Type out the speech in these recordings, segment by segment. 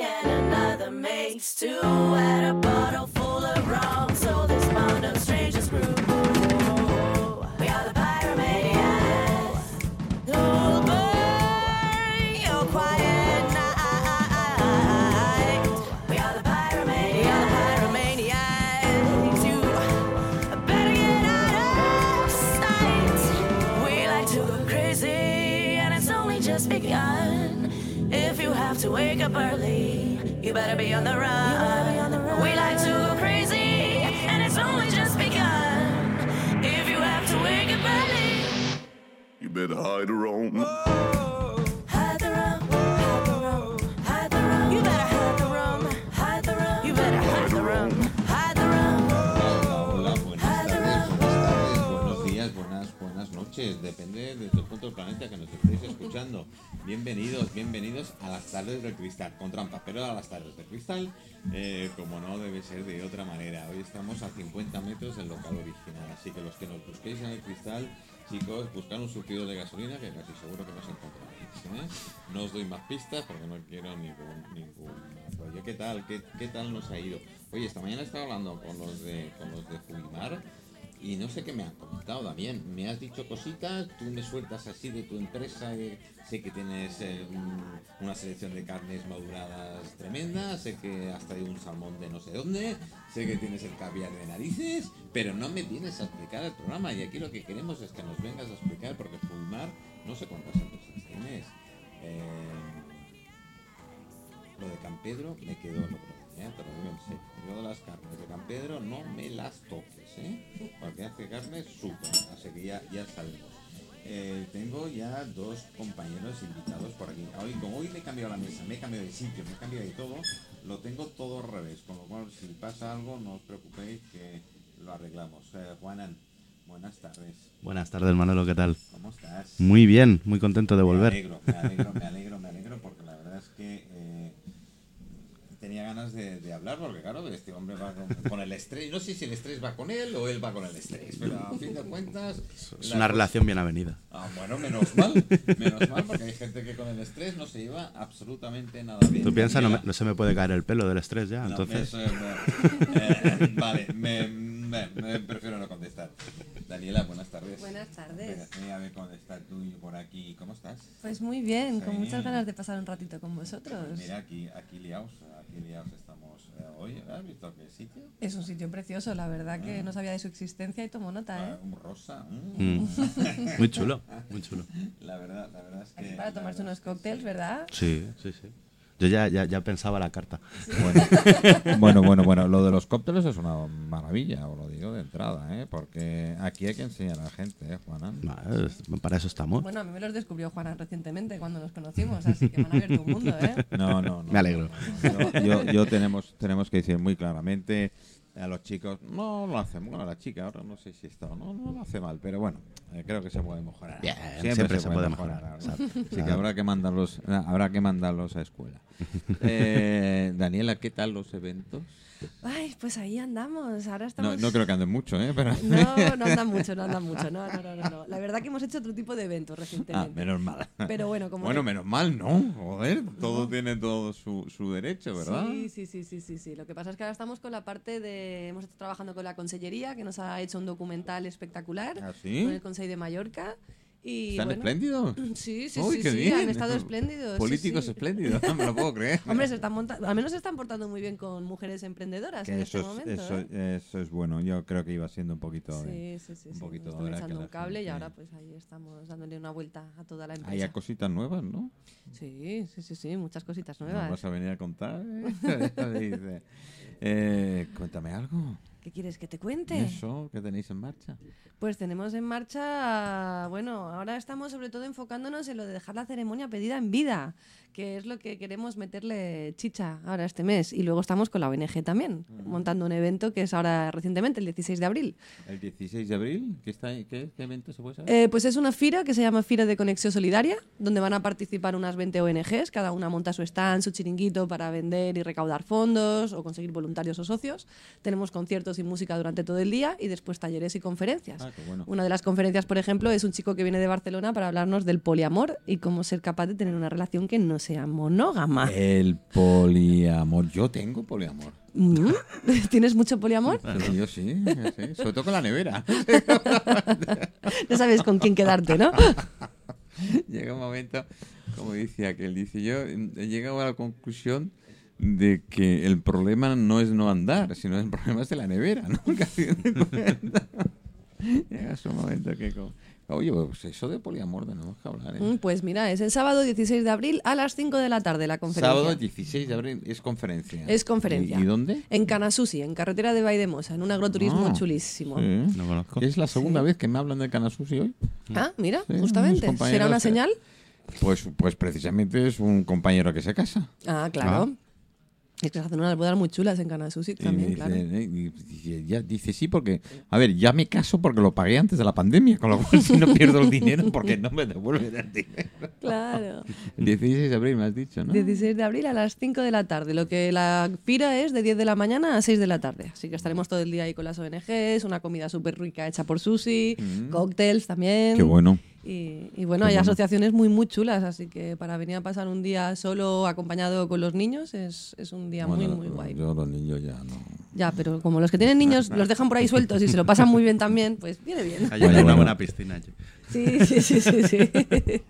and another makes two. Add a bottle better be on the run. We like to go crazy, and it's only just begun. If you have to wake up early, You better hide her own. Depende desde el punto del planeta que nos estéis escuchando. Bienvenidos, bienvenidos a las tardes del cristal, con trampa, pero a las tardes del cristal, eh, como no debe ser de otra manera. Hoy estamos a 50 metros del local original, así que los que nos busquéis en el cristal, chicos, buscar un surtido de gasolina que casi seguro que nos encontraréis. ¿eh? No os doy más pistas porque no quiero ningún, ningún. ¿Qué tal? ¿Qué, ¿Qué tal nos ha ido? Oye, esta mañana estaba hablando con los de, con los de Fuimar y no sé qué me han comentado también. Me has dicho cositas, tú me sueltas así de tu empresa. eh, sé que tienes eh, un- una selección de carnes maduradas tremenda, sé que has traído un salmón de no sé dónde, sé que tienes el caviar de narices, pero no me vienes a explicar el programa. Y aquí lo que queremos es que nos vengas a explicar, porque Fulmar, no sé cuántas empresas tienes. Eh, lo de Campedro me quedó día, ¿eh? te lo digo. Yo las carnes de Campedro no me las toques, ¿eh? Hace carne súper, así que ya, ya sabemos. Eh, tengo ya dos compañeros invitados por aquí. Hoy, como hoy me he cambiado la mesa, me he cambiado de sitio, me he cambiado de todo, lo tengo todo al revés. Con lo cual, si pasa algo, no os preocupéis que lo arreglamos. Eh, Juanan, buenas tardes. Buenas tardes, Manolo, ¿qué tal? ¿Cómo estás? Muy bien, muy contento de volver. Me alegro, me alegro, me alegro, me alegro, porque la verdad es que eh, tenía ganas de, de hablar, porque claro, este hombre va con, con el estrés. No sé si el estrés va con él o él va con el estrés, pero a fin de cuentas. Es una relación bien avenida. Ah, bueno, menos mal, menos mal, porque hay gente que con el estrés no se lleva absolutamente nada bien. Tú piensas, no, se me puede caer el pelo del estrés ya, No, entonces... eso, eh, vale, me, me- me prefiero no contestar. Daniela, buenas tardes. Buenas tardes. Venga, a ver cómo está tú y por aquí. ¿Cómo estás? Pues muy bien, con muchas ganas de pasar un ratito con vosotros. Mira, aquí, aquí liados, aquí liados estamos eh, hoy. ¿Has visto qué sitio? Es un sitio precioso, la verdad que no sabía de su existencia y tomo nota, Ah, ¿eh? un rosa. mm. Mm. Muy chulo, muy chulo. La verdad, la verdad es que. Aquí para tomarse unos cócteles, sí. ¿verdad? Sí, sí, sí. Yo ya, ya, ya pensaba la carta. Bueno, bueno, bueno, bueno, lo de los cócteles es una maravilla, os lo digo de entrada, ¿eh? porque aquí hay que enseñar a la gente, ¿eh, Juana? Para eso estamos. Bueno, a mí me los descubrió Juana recientemente cuando nos conocimos, así que me han abierto un mundo, ¿eh? No, no, no. Me alegro. Yo, yo, yo tenemos, tenemos que decir muy claramente a los chicos, no lo hacen, bueno, la chica ahora no sé si está o no, no lo hace mal, pero bueno, eh, creo que se puede mejorar. Bien, siempre se puede mejorar, exacto. Así que habrá que mandarlos, habrá que mandarlos a escuela. Eh, Daniela, ¿qué tal los eventos? Ay, pues ahí andamos, ahora No, estamos... no creo que anden mucho, ¿eh? Pero... No, no andan mucho, no andan mucho, no, no, no, no, no. La verdad que hemos hecho otro tipo de eventos Ah, recientemente. menos mal. Pero bueno, como... Bueno, menos mal, ¿no? Joder, todo tiene todo su, su derecho, ¿verdad? Sí, sí, sí, sí, sí, sí. Lo que pasa es que ahora estamos con la parte de... Hemos estado trabajando con la Consellería, que nos ha hecho un documental espectacular. ¿Ah, sí? Con el Consejo de Mallorca. Y, ¿Están bueno, espléndidos? Sí, sí, Uy, sí, qué sí, bien. han estado espléndidos. Políticos sí. espléndidos, no me lo puedo creer. Hombre, se están monta- al menos se están portando muy bien con mujeres emprendedoras Que en eso, este es, momento. eso, ¿eh? eso es bueno, yo creo que iba siendo un poquito... Sí, sí, sí. un poquito nos que echando un cable y ahora pues ahí estamos dándole una vuelta a toda la Hay empresa. cositas nuevas, ¿no? Sí, sí, sí, sí, muchas cositas ¿Nos nuevas. vas a venir a contar? Dice, eh, cuéntame algo. ¿Qué quieres que te cuente? ¿Eso que tenéis en marcha? Pues tenemos en marcha, bueno, ahora estamos sobre todo enfocándonos en lo de dejar la ceremonia pedida en vida, que es lo que queremos meterle chicha ahora este mes. Y luego estamos con la ONG también, montando un evento que es ahora recientemente, el 16 de abril. ¿El 16 de abril? ¿Qué, está, qué, qué evento se puede saber? Eh, pues es una fira que se llama Fira de Conexión Solidaria, donde van a participar unas 20 ONGs, cada una monta su stand, su chiringuito para vender y recaudar fondos o conseguir voluntarios o socios. Tenemos conciertos conciertos y música durante todo el día y después talleres y conferencias. Ah, bueno. Una de las conferencias, por ejemplo, es un chico que viene de Barcelona para hablarnos del poliamor y cómo ser capaz de tener una relación que no sea monógama. El poliamor. Yo tengo poliamor. Mm. ¿Tienes mucho poliamor? Yo sí, sí, sobre todo con la nevera. No sabes con quién quedarte, ¿no? Llega un momento, como dice aquel, dice yo, he llegado a la conclusión de que el problema no es no andar, sino el problema es de la nevera, ¿no? Llega un momento que... como- Oye, pues eso de poliamor tenemos que hablar, ¿eh? Mm, Pues mira, es el sábado 16 de abril a las 5 de la tarde la conferencia. Sábado 16 de abril es conferencia. Es conferencia. ¿Y, y dónde? En Canasusi, en carretera de Vaidemosa, en un agroturismo Ah, chulísimo. Sí. No conozco. Es la segunda vez que me hablan de Canasusi hoy. Ah, mira, Sí, justamente. ¿Será una señal? Pues, pues precisamente es un compañero que se casa. Ah, claro. Es que se hacen unas bodas muy chulas en Canasusi Y también, me claro. eh, y dice, ya, dice, sí, porque, a ver, ya me caso porque lo pagué antes de la pandemia, con lo cual si no pierdo el dinero, porque no me devuelven el dinero. Claro. El 16 de abril me has dicho, ¿no? 16 de abril a las 5 de la tarde. Lo que la fira es de 10 de la mañana a 6 de la tarde. Así que estaremos todo el día ahí con las ONGs, una comida súper rica hecha por Susi, cócteles también. Mm. Qué bueno. Y, y bueno, hay bueno. asociaciones muy, muy chulas, así que para venir a pasar un día solo acompañado con los niños es, es un día Bueno, muy, muy guay. Yo los niños ya no. Ya, pero como los que tienen niños los dejan por ahí sueltos y se lo pasan muy bien también, pues viene bien. Hay una bueno. buena piscina. allí. Sí, sí, sí, sí. sí.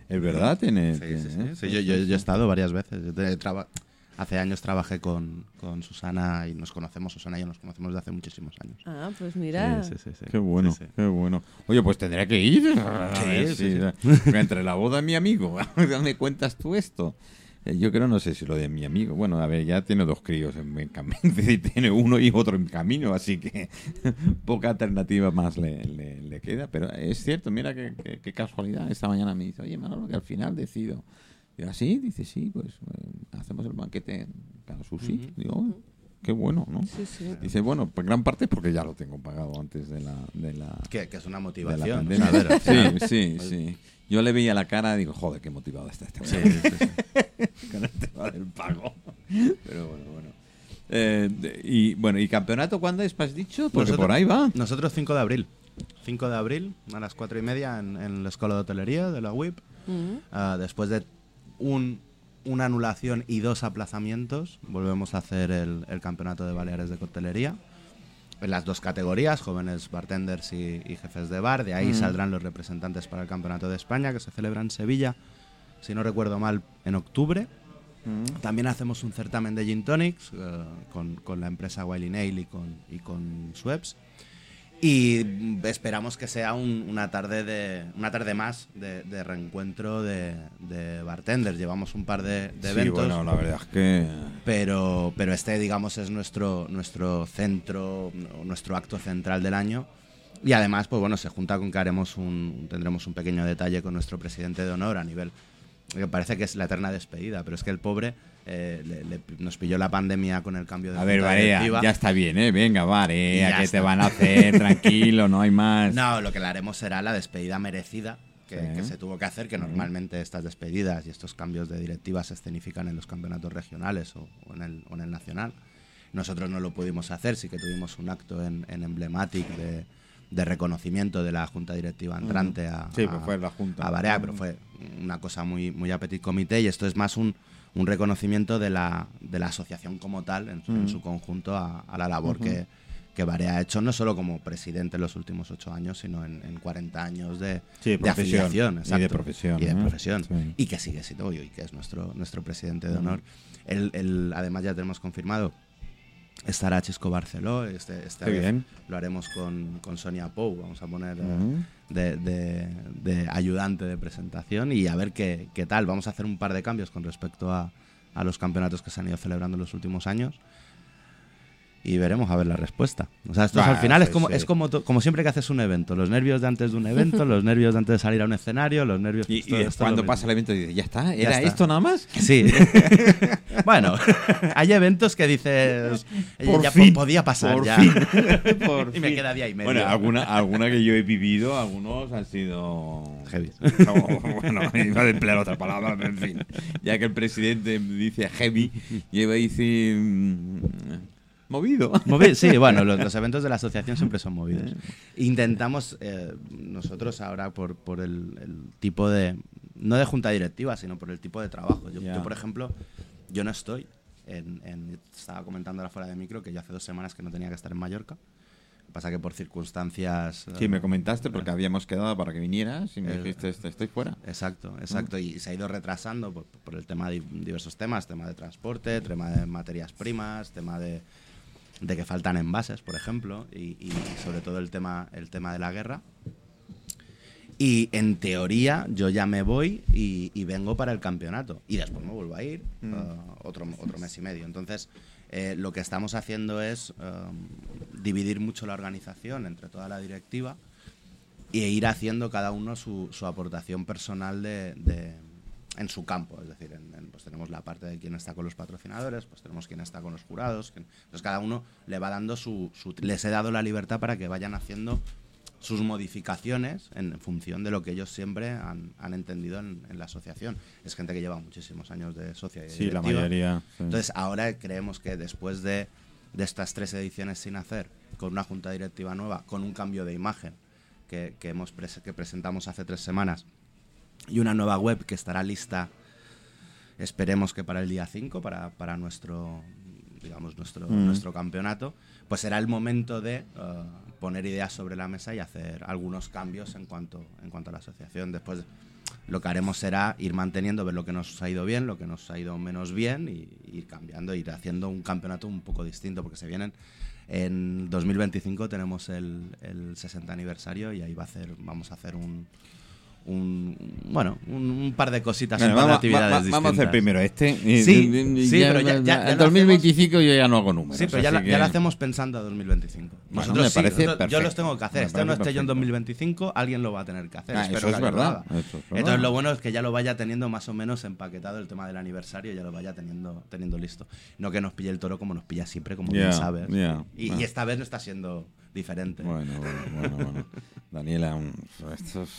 ¿Es verdad? Tiene, Sí, sí, Sí, yo, yo- yo he estado varias veces. Yo traba- hace años trabajé con, con Susana y nos conocemos, Susana y yo nos conocemos desde hace muchísimos años. Ah, pues mira. Sí, sí, sí, sí. Qué bueno, Sí, sí. qué bueno. Oye, pues tendré que ir. Ver Entre la boda de mi amigo, ¿dónde cuentas tú esto? Eh, Yo creo, no sé si lo de mi amigo. Bueno, a ver, ya tiene dos críos en, en camino. Tiene uno y otro en camino, así que poca alternativa más le, le- le queda. Pero es cierto, mira qué, qué- qué casualidad. Esta mañana me dice, oye, Manolo, que al final decido. Digo, ¿así? Dice, sí, pues eh, hacemos el banquete en Canasusi. Digo, "Oh, qué bueno, ¿no? Sí, sí. Dice, bueno, pues gran parte porque ya lo tengo pagado antes de la... De la Que, que es una de la motivación. pandemia. o sea, a ver, al final- sí, sí, sí. Yo le veía la cara y digo, joder, qué motivado está este Sí, con el tema del pago. Pero bueno, bueno. Eh, de- y bueno, ¿y campeonato cuándo es? ¿Me has dicho? Porque Nosotros- por ahí va. Nosotros 5 de abril. 5 de abril, a las 4 y media, en, en la Escuela de Hotelería de la WIP. Ah, después de un, una anulación y dos aplazamientos, volvemos a hacer el, el Campeonato de Baleares de Coctelería. En las dos categorías, jóvenes bartenders y, y jefes de bar. De ahí saldrán los representantes para el Campeonato de España, que se celebra en Sevilla, si no recuerdo mal, en octubre. También hacemos un certamen de gin tonics eh, con, con la empresa Wiley Nail y con, y con Schweppes. Y esperamos que sea un- una tarde de una tarde más de, de reencuentro de, de bartenders. Llevamos un par de, de Sí, eventos, bueno, la verdad es que... pero, pero este, digamos, es nuestro, nuestro centro, nuestro acto central del año. Y además, pues bueno, se junta con que haremos un, tendremos un pequeño detalle con nuestro presidente de honor a nivel que parece que es la eterna despedida, pero es que el pobre eh, le- le- nos pilló la pandemia con el cambio de A ver, Varea, directiva. ya está bien, ¿eh? Venga, Varea, que está. te van a hacer, tranquilo, no hay más. No, lo que le haremos será la despedida merecida que, Sí. que se tuvo que hacer, que normalmente estas despedidas y estos cambios de directiva se escenifican en los campeonatos regionales o, o en, el, o en el nacional. Nosotros no lo pudimos hacer, sí que tuvimos un acto en, en Emblematic de, de reconocimiento de la junta directiva entrante a, Sí, a- pues fue la junta. a Barea, pero fue una cosa muy, muy a petit comité y esto es más un, un reconocimiento de la, de la asociación como tal, en, su- en su conjunto, a, a la labor que, que Barea ha hecho, no solo como presidente en los últimos ocho años, sino en, en 40 años de, Sí, de profesión. afiliación. Y de exacto. profesión, Y de ¿no? profesión. Sí. Y que sigue siendo hoy, y que es nuestro, nuestro presidente de honor. Él- él, además, ya tenemos confirmado. Estará Chisco Barceló, este, Qué vez bien. lo haremos con, con Sonia Pou, vamos a poner eh, Ujú. De, ayudante de presentación y a ver qué, qué tal. Vamos a hacer un par de cambios con respecto a, a los campeonatos que se han ido celebrando en los últimos años y veremos a ver la respuesta. O sea, esto es- al final es como, sí. es como, como siempre que haces un evento, los nervios de antes de un evento, los nervios de antes de salir a un escenario, los nervios... Y, todo cuando pasa el evento dices, ya está, Ya ¿era está. esto nada más? Sí. bueno, hay eventos que dices, "Oye, Por ya fin, po- podía pasar por ya. fin, por y me queda día y medio. Bueno, alguna, alguna que yo he vivido, algunos han sido... Heavy. No, bueno, iba a emplear otra palabra, pero en fin. Ya que el presidente dice heavy, iba a decir... Movido. Movi- sí, bueno, los, los eventos de la asociación siempre son movidos. Intentamos, eh, nosotros ahora, por, por el, el tipo de, no de junta directiva, sino por el tipo de trabajo. Yo, Ya. yo, por ejemplo, yo no estoy en, en- estaba comentando ahora fuera de micro que yo hace dos semanas que no tenía que estar en Mallorca. Pasa que por circunstancias... Sí, eh, me comentaste porque habíamos quedado para que vinieras y me Eh, dijiste, "Este- estoy fuera. Exacto, exacto. Y se ha ido retrasando por, por el tema de diversos temas, tema de transporte, tema de materias primas, tema de, de que faltan envases, por ejemplo, y, y sobre todo el tema, el tema de la guerra. Y en teoría yo ya me voy y, y vengo para el campeonato. Y después me vuelvo a ir Mm. uh, otro, otro mes y medio. Entonces, eh, lo que estamos haciendo es um, dividir mucho la organización entre toda la directiva e ir haciendo cada uno su, su aportación personal de, de- en su campo. Es decir, en- en- pues tenemos la parte de quién está con los patrocinadores, pues tenemos quién está con los jurados. quién- pues cada uno le va dando su, su- Les he dado la libertad para que vayan haciendo sus modificaciones en función de lo que ellos siempre han, han entendido en, en la asociación. Es gente que lleva muchísimos años de socia y de Sí, la mayoría. sí. Entonces, ahora creemos que después de, de estas tres ediciones sin hacer, con una junta directiva nueva, con un cambio de imagen que, que hemos pres- que presentamos hace tres semanas y una nueva web que estará lista, esperemos que para el día 5, para, para nuestro digamos nuestro, Mm. nuestro campeonato, pues será el momento de eh, poner ideas sobre la mesa y hacer algunos cambios en cuanto, en cuanto a la asociación. Después lo que haremos será ir manteniendo, ver lo que nos ha ido bien, lo que nos ha ido menos bien y ir cambiando, ir haciendo un campeonato un poco distinto, porque se vienen en 2025 tenemos el, el 60 aniversario y ahí va a hacer, vamos a hacer un, un bueno, un, un par de cositas, Bueno, un par de vamos, actividades va- va- vamos a hacer primero este. Sí, sí, pero ya- ya- ya en lo 2025 yo ya no hago números. Sí, pero ya, que- ya lo hacemos pensando a 2025. Bueno, Nosotros me sí, parece nosotros- yo los tengo que hacer. Este no esté yo en perfecto. 2025, alguien lo va a tener que hacer. Ah, Espero eso es lo verdad, haga. eso es verdad. Entonces lo bueno es que ya lo vaya teniendo más o menos empaquetado el tema del aniversario, ya lo vaya teniendo, teniendo listo. No que nos pille el toro como nos pilla siempre, como Ya, bien sabes. y, Ah. y esta vez no está siendo diferente. Bueno, bueno, bueno, bueno. Daniela, estos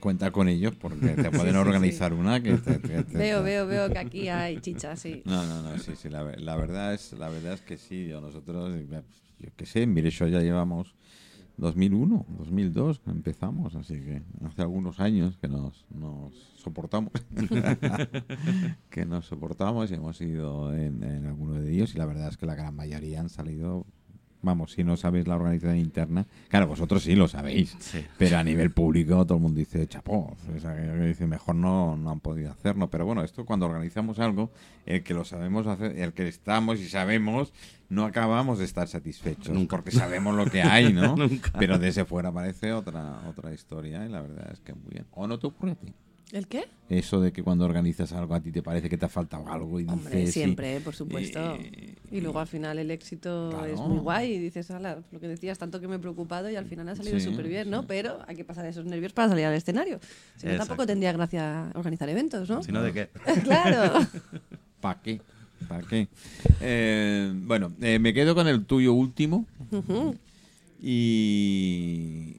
cuenta con ellos porque te pueden organizar una que te, te- te- Veo, veo, veo que aquí hay chicha, sí. No, no, no, sí, sí, la, ve- la verdad es la verdad es que sí, yo nosotros yo qué sé, mire, eso ya llevamos 2001, 2002 que empezamos, así que hace algunos años que nos, nos soportamos, que nos soportamos y hemos ido en, en alguno de ellos y la verdad es que la gran mayoría han salido, vamos, si no sabéis la organización interna, claro, vosotros sí lo sabéis, Sí. pero a nivel público todo el mundo dice, chapó, o sea, dice, mejor no, no han podido hacerlo. Pero bueno, esto cuando organizamos algo, el que lo sabemos hacer, el que estamos y sabemos, no acabamos de estar satisfechos. Nunca. Porque sabemos lo que hay, ¿no? Nunca. Pero desde fuera aparece otra, otra historia y la verdad es que muy bien. ¿O no te ocurre a ti? ¿El qué? Eso de que cuando organizas algo a ti te parece que te ha faltado algo y Hombre, dices... siempre, por supuesto. eh, Y luego al final el éxito Claro. es muy guay y dices, ala, lo que decías, tanto que me he preocupado y al final ha salido Sí, súper bien, sí. ¿no? Pero hay que pasar esos nervios para salir al escenario. Si no, tampoco tendría gracia organizar eventos, ¿no? Si no, ¿de qué? claro. ¿Para qué? ¿Para qué? Eh, bueno, eh, me quedo con el tuyo último. Y.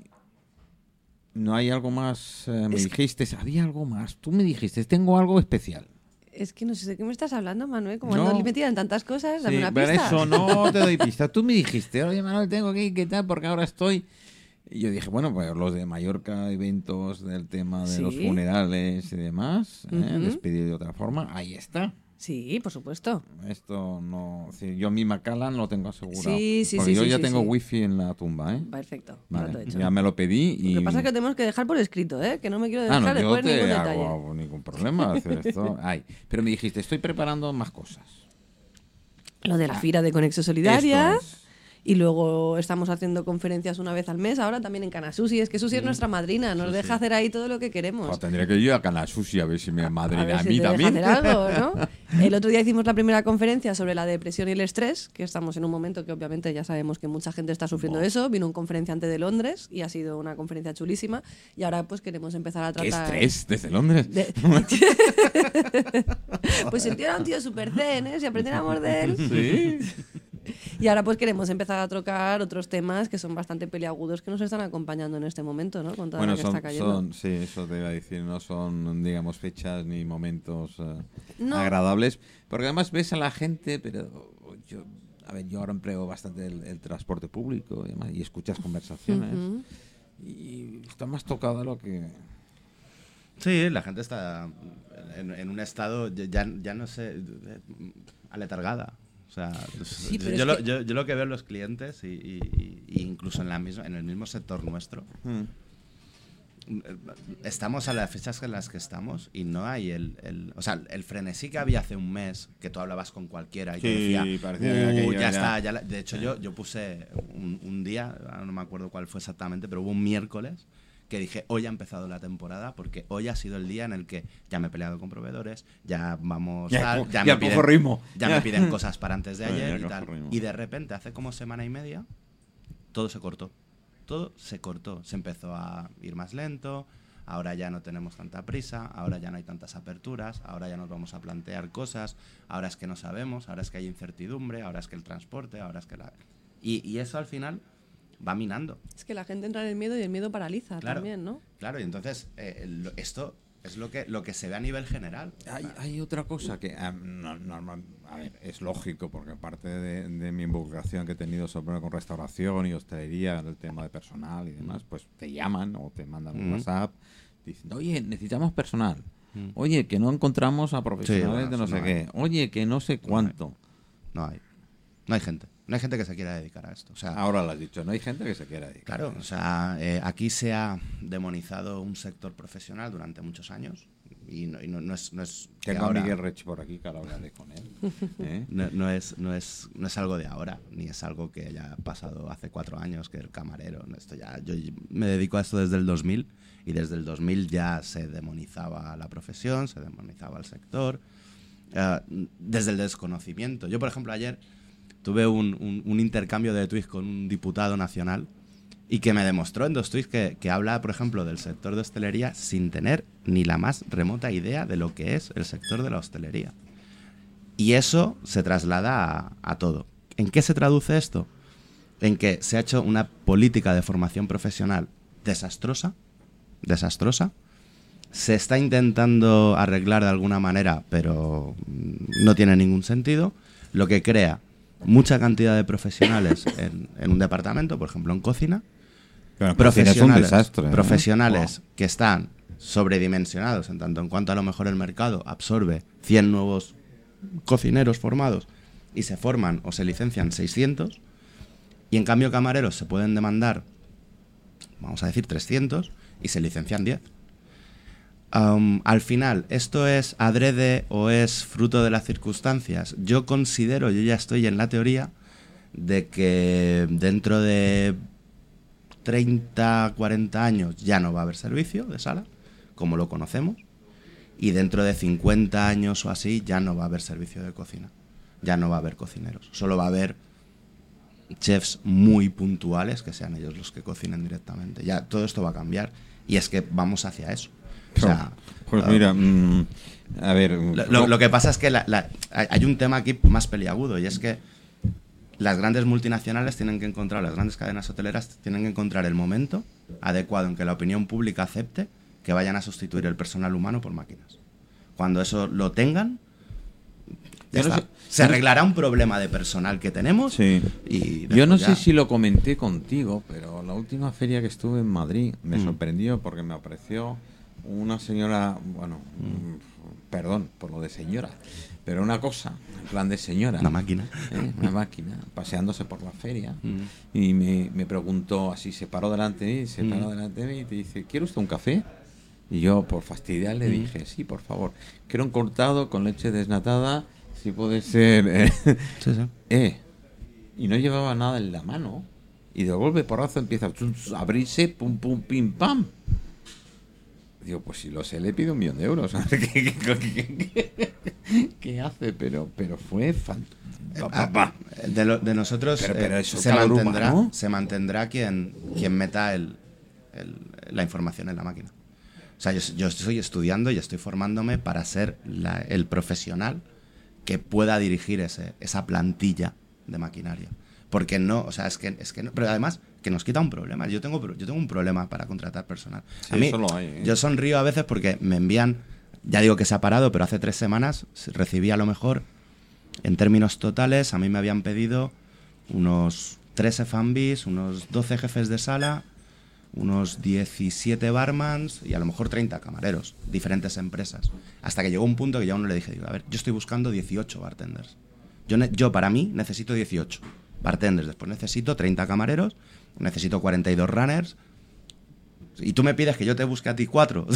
¿No hay algo más? eh, me Es- dijiste, había algo más. Tú me dijiste, tengo algo especial. Es que no sé de qué me estás hablando, Manuel. Como No. ando metida en tantas cosas, dame Sí, una pero pista. eso no te doy pista. Tú me dijiste, oye Manuel, tengo que ir, ¿qué tal? Porque ahora estoy. Y yo dije, bueno, pues los de Mallorca, eventos del tema de los funerales y demás, ¿eh? Despedir de otra forma, ahí está. Sí, por supuesto. Esto no. sí, yo mi Macallan lo tengo asegurado. Sí, sí, porque sí, yo sí, ya sí, tengo wifi en la tumba, ¿eh? Perfecto. ya lo Vale, he hecho. ya me lo pedí y. Lo que pasa es que tenemos que dejar por escrito, ¿eh? Que no me quiero Ah, dejar no, yo después te ningún detalle. hago ningún problema hacer esto. Ay, pero me dijiste, estoy preparando más cosas. Lo de la fira de Conexo Solidaria. Esto es. Y luego estamos haciendo conferencias una vez al mes, ahora también en Canasusi. Es que Susi es nuestra madrina, nos deja hacer ahí todo lo que queremos. Pues tendría que ir a Canal Sushi a ver si me a madrina a si mí te deja también. hacer algo, ¿no? El otro día hicimos la primera conferencia sobre la depresión y el estrés, que estamos en un momento que obviamente ya sabemos que mucha gente está sufriendo eso. Vino un conferenciante de Londres y ha sido una conferencia chulísima. Y ahora pues queremos empezar a ¿Qué tratar... estrés desde Londres? de- pues el tío era un tío súper zen, ¿eh? Si aprendiéramos de él. Sí. Y ahora pues queremos empezar a trocar otros temas que son bastante peliagudos que nos están acompañando en este momento, ¿no? Con toda Bueno, la que son, está cayendo. son, sí, eso te iba a decir, no son, digamos, fechas ni momentos eh, No. agradables, porque además ves a la gente, pero yo a ver, yo ahora empleo bastante el, el transporte público y, demás, y escuchas conversaciones y está más tocado de lo que... Sí, la gente está en, en un estado, ya, ya no sé, aletargada. O sea, Sí, yo, lo, que- yo- yo lo que veo en los clientes y, y- y incluso en, la misma, en el mismo sector nuestro, Mm. estamos a las fechas en las que estamos y no hay el, el- o sea, el frenesí que había hace un mes, que tú hablabas con cualquiera y te Sí, decía, parecía "Uh, ya era- está, ya la-". de hecho yo, yo puse un, un día, no me acuerdo cuál fue exactamente, pero hubo un miércoles que dije, hoy ha empezado la temporada porque hoy ha sido el día en el que ya me he peleado con proveedores, ya vamos, Ya tal, ya, ya me piden, ritmo. ya me piden cosas para antes de ayer ya y tal. ritmo. Y de repente, hace como semana y media, todo se cortó. Todo se cortó. Se empezó a ir más lento. Ahora ya no tenemos tanta prisa. Ahora ya no hay tantas aperturas. Ahora ya nos vamos a plantear cosas. Ahora es que no sabemos. Ahora es que hay incertidumbre. Ahora es que el transporte. Ahora es que la. Y, y eso al final va minando. Es que la gente entra en el miedo y el miedo paraliza Claro. también, ¿no? Claro, y entonces eh, lo- esto es lo que, lo que se ve a nivel general. Hay, hay otra cosa que no- normal- a ver, es lógico, porque aparte de, de mi involucración que he tenido sobre con restauración y hostelería, el tema de personal y demás, pues te llaman o te mandan un Mm. WhatsApp diciendo, oye, necesitamos personal. Mm. Oye, que no encontramos a profesionales bueno, de no sé qué. Oye, que no sé cuánto. No hay. No hay gente. No hay gente que se quiera dedicar a esto. O sea, Ahora lo has dicho, no hay gente que se quiera dedicar. Claro, o sea, eh, aquí se ha demonizado un sector profesional durante muchos años y no, y no- no es, no es que Tengo ahora- a Miguel Rech por aquí, que ahora hablaré con él. ¿eh? no, es, no, es, no es algo de ahora, ni es algo que haya pasado hace cuatro años, que el camarero, esto ya, yo me dedico a esto desde el 2000 y desde el 2000 ya se demonizaba la profesión, se demonizaba el sector, eh, desde el desconocimiento. Yo, por ejemplo, ayer tuve un, un- intercambio de tweets con un diputado nacional y que me demostró en dos tweets que, que habla, por ejemplo, del sector de hostelería sin tener ni la más remota idea de lo que es el sector de la hostelería. Y eso se traslada a, todo. ¿En qué se traduce esto? En que se ha hecho una política de formación profesional desastrosa, desastrosa. Se está intentando arreglar de alguna manera, pero no tiene ningún sentido. Lo que crea mucha cantidad de profesionales en, en un departamento, por ejemplo en cocina, profesionales, profesionales que están sobredimensionados en tanto en cuanto a lo mejor el mercado absorbe 100 nuevos cocineros formados y se forman o se licencian 600 y en cambio camareros se pueden demandar vamos a decir 300 y se licencian 10 Am, al final, ¿esto es adrede o es fruto de las circunstancias? Yo considero, yo ya estoy en la teoría, de que dentro de 30, 40 años ya no va a haber servicio de sala, como lo conocemos, y dentro de 50 años o así ya no va a haber servicio de cocina, ya no va a haber cocineros, solo va a haber chefs muy puntuales que sean ellos los que cocinen directamente. Ya todo esto va a cambiar y es que vamos hacia eso. O sea, Pues mira, mm, a ver. lo, lo- lo que pasa es que la- la- hay un tema aquí más peliagudo y es que las grandes multinacionales tienen que encontrar, las grandes cadenas hoteleras tienen que encontrar el momento adecuado en que la opinión pública acepte que vayan a sustituir el personal humano por máquinas. Cuando eso lo tengan, ya está. se arreglará un problema de personal que tenemos Sí. y Yo no después sé si lo comenté contigo, pero la última feria que estuve en Madrid me Mm. sorprendió porque me apareció una señora, bueno, Mm. mm, perdón por lo de señora, pero una cosa, en plan de señora. Una máquina. ¿eh? Una máquina, paseándose por la feria. Mm. Y me, me preguntó así, se paró delante de mí, se Mm. paró delante de mí y te dice, ¿quiere usted un café? Y yo, por fastidiar, le Mm. dije, sí, por favor. Quiero un cortado con leche desnatada, si puede ser... eh, Sí, sí. eh, y no llevaba nada en la mano. Y de golpe porrazo empieza a abrirse, pum, pum, pim, pam. Digo, pues si lo sé, le pido un millón de euros. ¿Qué, qué- qué- qué- qué hace? Pero, pero fue fan- pa, pa, pa. De, lo- de nosotros Pero- pero eh, eso, se, mantendrá, humano. se mantendrá quien, quien meta el, el- la información en la máquina. O sea, yo, yo estoy estudiando y estoy formándome para ser la- el profesional que pueda dirigir ese, esa plantilla de maquinaria. Porque no, o sea, es que, es que no, pero además que nos quita un problema. Yo tengo, yo tengo un problema para contratar personal. Sí, a mí, eso lo hay, ¿eh? yo sonrío a veces porque me envían, ya digo que se ha parado, pero hace tres semanas recibí a lo mejor, en términos totales, a mí me habían pedido unos 13 fanbis, unos 12 jefes de sala, unos 17 barmans y a lo mejor 30 camareros, diferentes empresas. Hasta que llegó un punto que ya uno le dije, digo, a ver, yo estoy buscando 18 bartenders. Yo, yo para mí necesito 18 bartenders, después necesito 30 camareros, necesito 42 runners. Y tú me pides que yo te busque a ti cuatro.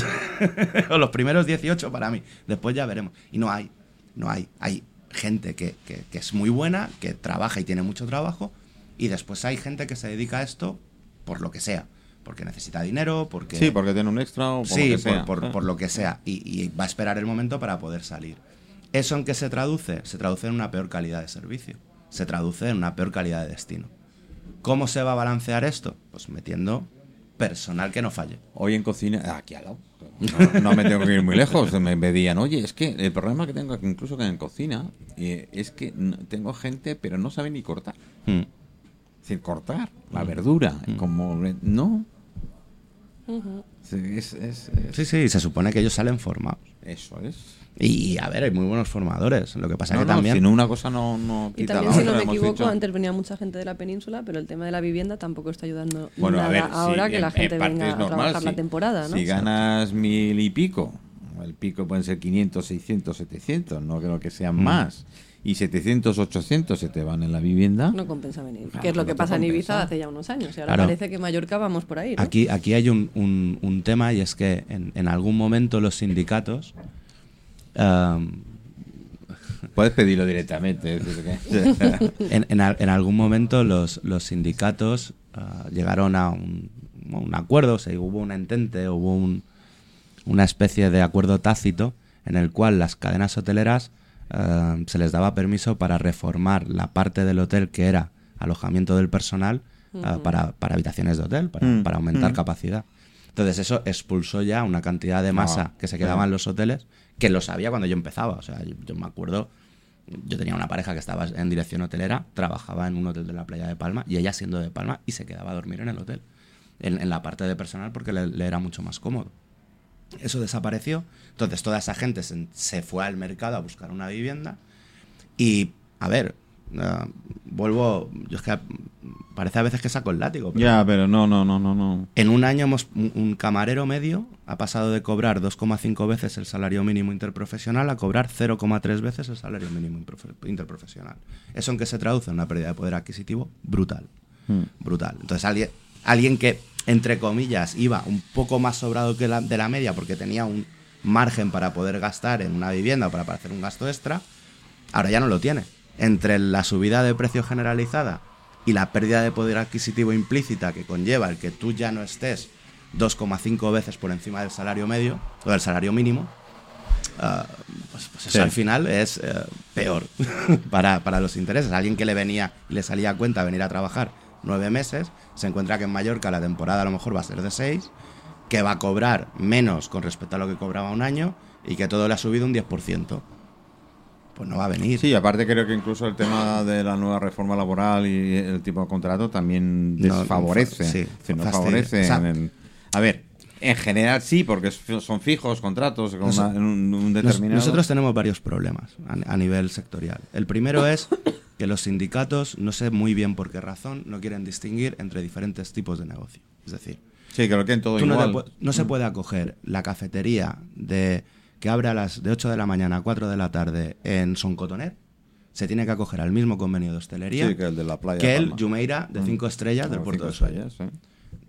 o los primeros 18 para mí. Después ya veremos. Y no hay. No hay. Hay gente que, que- que es muy buena, que trabaja y tiene mucho trabajo. Y después hay gente que se dedica a esto por lo que sea. Porque necesita dinero, porque... Sí, porque tiene un extra o por sí, lo que sea. por, por- Ah. por lo que sea. Y, y va a esperar el momento para poder salir. ¿Eso en qué se traduce? Se traduce en una peor calidad de servicio. Se traduce en una peor calidad de destino. ¿Cómo se va a balancear esto? Pues metiendo personal que no falle. Hoy en cocina, aquí al lado. No, no me tengo que ir muy lejos. Me pedían, oye, es que el problema que tengo aquí, incluso que en cocina, eh, es que tengo gente, pero no sabe ni cortar. Mm. Es decir, cortar la verdura. Como, no. Sí, es, es- es- Sí, sí, se supone que ellos salen formados. Eso es. Y a ver, hay muy buenos formadores. Lo que pasa No, que no, también. si no, una cosa no, no Y quita también, la si no me equivoco, dicho. antes venía mucha gente de la península, pero el tema de la vivienda tampoco está ayudando Bueno, nada a ver, ahora que en- la en gente venga a normal, trabajar la temporada, ¿no? Si ganas mil y pico, el pico pueden ser 500, 600, 700, no creo que sean Mm. más. Y 700, 800 se te van en la vivienda. No compensa venir. Claro, que es lo que pasa en. Ibiza hace ya unos años. Y ahora Claro. parece que Mallorca vamos por ahí. ¿no? Aquí, aquí hay un, un- un tema y es que en, en algún momento los sindicatos. Um, Puedes pedirlo directamente. es decir, que- en, en al- en algún momento los, los sindicatos ah, llegaron a un, a un acuerdo, o sea, hubo un entente, hubo un- una especie de acuerdo tácito en el cual las cadenas hoteleras ah, se les daba permiso para reformar la parte del hotel que era alojamiento del personal ah, para, para habitaciones de hotel, para, Mm, para aumentar mm. capacidad. Entonces eso expulsó ya una cantidad de masa que se sí. quedaba en los hoteles que lo sabía cuando yo empezaba. O sea, yo, me acuerdo, yo tenía una pareja que estaba en dirección hotelera, trabajaba en un hotel de la playa de Palma y ella siendo de Palma y se quedaba a dormir en el hotel, en, la parte de personal porque le, le era mucho más cómodo. Eso desapareció. Entonces toda esa gente se, se fue al mercado a buscar una vivienda y, a ver, ah, vuelvo, yo es que parece a veces que saco el látigo. ya, pero no, no, no, no, no. en un año hemos, un, camarero medio ha pasado de cobrar 2,5 veces el salario mínimo interprofesional a cobrar 0,3 veces el salario mínimo interprofesional. ¿Eso en qué se traduce? En una pérdida de poder adquisitivo brutal. Mm. Brutal. Entonces alguien, alguien que, entre comillas, iba un poco más sobrado que la, de la media porque tenía un margen para poder gastar en una vivienda o para hacer un gasto extra, ahora ya no lo tiene. Entre la subida de precio generalizada y la pérdida de poder adquisitivo implícita que conlleva el que tú ya no estés 2,5 veces por encima del salario medio o del salario mínimo, ah, pues, pues eso Sí. al final es eh, peor para, para los intereses. Alguien que le venía y le salía a cuenta venir a trabajar nueve meses, se encuentra que en Mallorca la temporada a lo mejor va a ser de seis, que va a cobrar menos con respecto a lo que cobraba un año y que todo le ha subido un 10%. Pues no va a venir. Sí, aparte creo que incluso el tema de la nueva reforma laboral y el tipo de contrato también No, desfavorece. fa- sí, decir, no favorece. O sea- en el- a ver, en general sí, porque son fijos contratos con Nos- una- en un, un determinado. nosotros tenemos varios problemas a, a nivel sectorial. El primero es que los sindicatos, no sé muy bien por qué razón, no quieren distinguir entre diferentes tipos de negocio. Es decir, Sí, que lo quieren todo no, te igual. pu- no se puede acoger la cafetería de que abre a las de 8 de la mañana a 4 de la tarde en Soncotoner. Se tiene que acoger al mismo convenio de hostelería Sí, que el de la playa que de el Palma. Jumeirah de 5 estrellas del Como puerto de sí.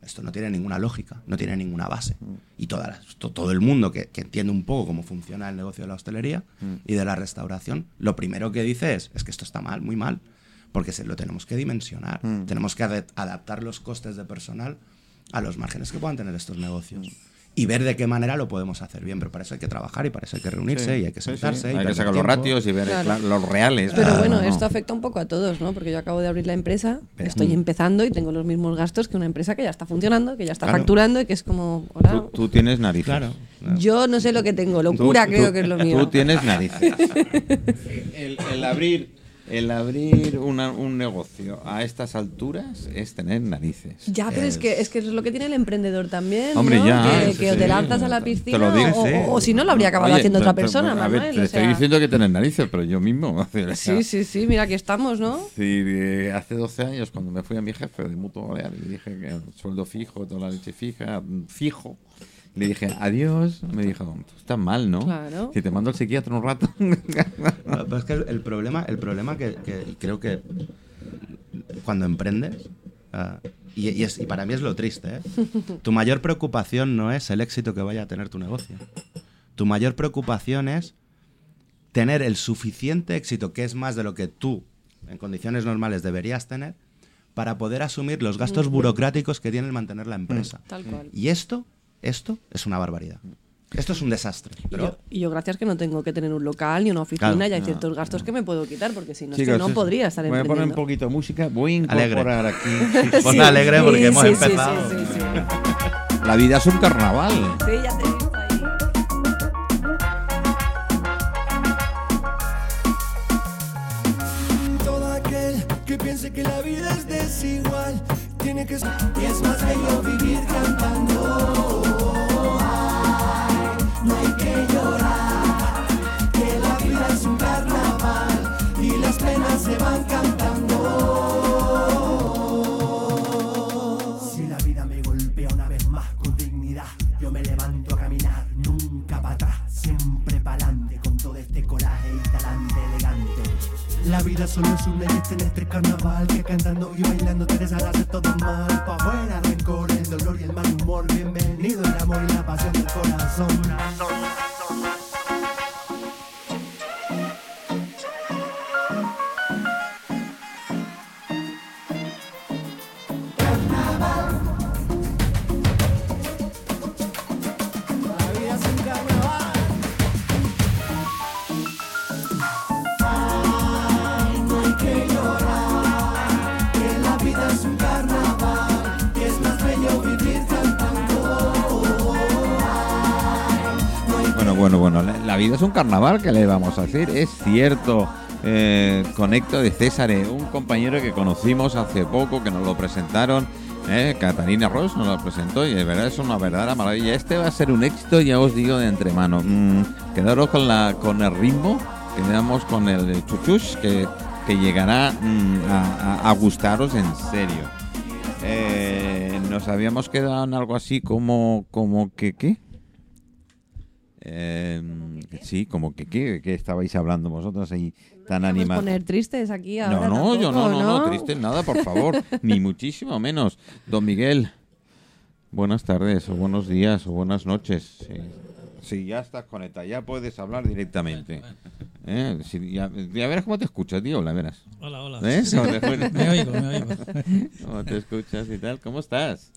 Esto no tiene ninguna lógica, no tiene ninguna base. Y toda la- to- todo el mundo que, que entiende un poco cómo funciona el negocio de la hostelería y de la restauración, lo primero que dice es, es que esto está mal, muy mal, porque se lo tenemos que dimensionar. Tenemos que adaptar los costes de personal a los márgenes que puedan tener estos negocios. Y ver de qué manera lo podemos hacer bien, pero para eso hay que trabajar y para eso hay que reunirse Sí, y hay que sí, sí. sentarse. y Hay que sacar los ratios y ver Claro. los reales. Pero Ah, bueno, no. esto afecta un poco a todos, ¿no? Porque yo acabo de abrir la empresa, Pero- estoy empezando y tengo los mismos gastos que una empresa que ya está funcionando, que ya está Claro. facturando y que es como, hola. Tú, tú tienes narices. Claro. Yo no sé lo que tengo, locura Tú- creo tú- que es lo mío. Tú tienes narices. el, el abrir El abrir una- un negocio a estas alturas es tener narices. Ya, pero es, que, es que es lo que tiene el emprendedor también. Hombre, ¿no? ya, Que, sí, que sí. te lanzas a la Te lo piscina digo, o, sí. o- o si no lo habría acabado Oye, haciendo otra persona, a ver, Manuel. te o estoy sea. diciendo que tener narices, pero yo mismo. Sí, sí, sí, mira, aquí estamos, ¿no? Sí, eh, hace 12 años cuando me fui a mi jefe de Mutuo Balear y le dije que el sueldo fijo, toda la leche fija, fijo, le dije adiós, me dijo, tú estás mal, ¿no? Claro. Si te mando al psiquiatra un rato. Pero es que el, el problema, el problema que, que creo que cuando emprendes, ah, y, y es- y para mí es lo triste, ¿eh? tu mayor preocupación no es el éxito que vaya a tener tu negocio. Tu mayor preocupación es tener el suficiente éxito, que es más de lo que tú, en condiciones normales, deberías tener, para poder asumir los gastos burocráticos que tiene el mantener la empresa. Tal cual. Y esto, esto es una barbaridad. Esto es un desastre. Y yo, y yo, gracias que no tengo que tener un local ni una oficina Claro. y hay ciertos gastos que me puedo quitar porque si no, es que no es- podría estar Voy a poner un emprendiendo. poquito de música, voy a Alegre. incorporar aquí. Ponte Sí, alegre porque sí, hemos empezado. Sí, sí, sí. La vida es un carnaval. Sí, ya te he visto ahí. Todo aquel que piense que la vida es desigual tiene que ser. Y es más bello vivir cantando. Un carnaval, que le vamos a hacer? Es cierto. Eh, conecto de César, eh, un compañero que conocimos hace poco, que nos lo presentaron. eh, Catalina Ross nos lo presentó y de verdad es una verdadera maravilla. Este va a ser un éxito, ya os digo de entremano. Mm, quedaros con, la, con el ritmo, quedamos con el chuchus, que, que llegará mm, a gustaros en serio. Eh, nos habíamos quedado en algo así como, como que, ¿qué? Eh, sí, como que qué, ¿qué estabais hablando vosotros ahí tan animados. poner tristes aquí No, ahora no, yo no, tampoco, no, no, triste nada, por favor, ni muchísimo menos. Don Miguel, buenas tardes, o buenos días, o buenas noches. Sí, Sí, ya estás conectado, ya puedes hablar directamente. ¿Eh? Sí, ya, ya verás cómo te escuchas, tío, la verás. Hola, hola. ¿Ves? Sí, ¿Cómo te, me oigo, me oigo. cómo te escuchas y tal? ¿Cómo estás?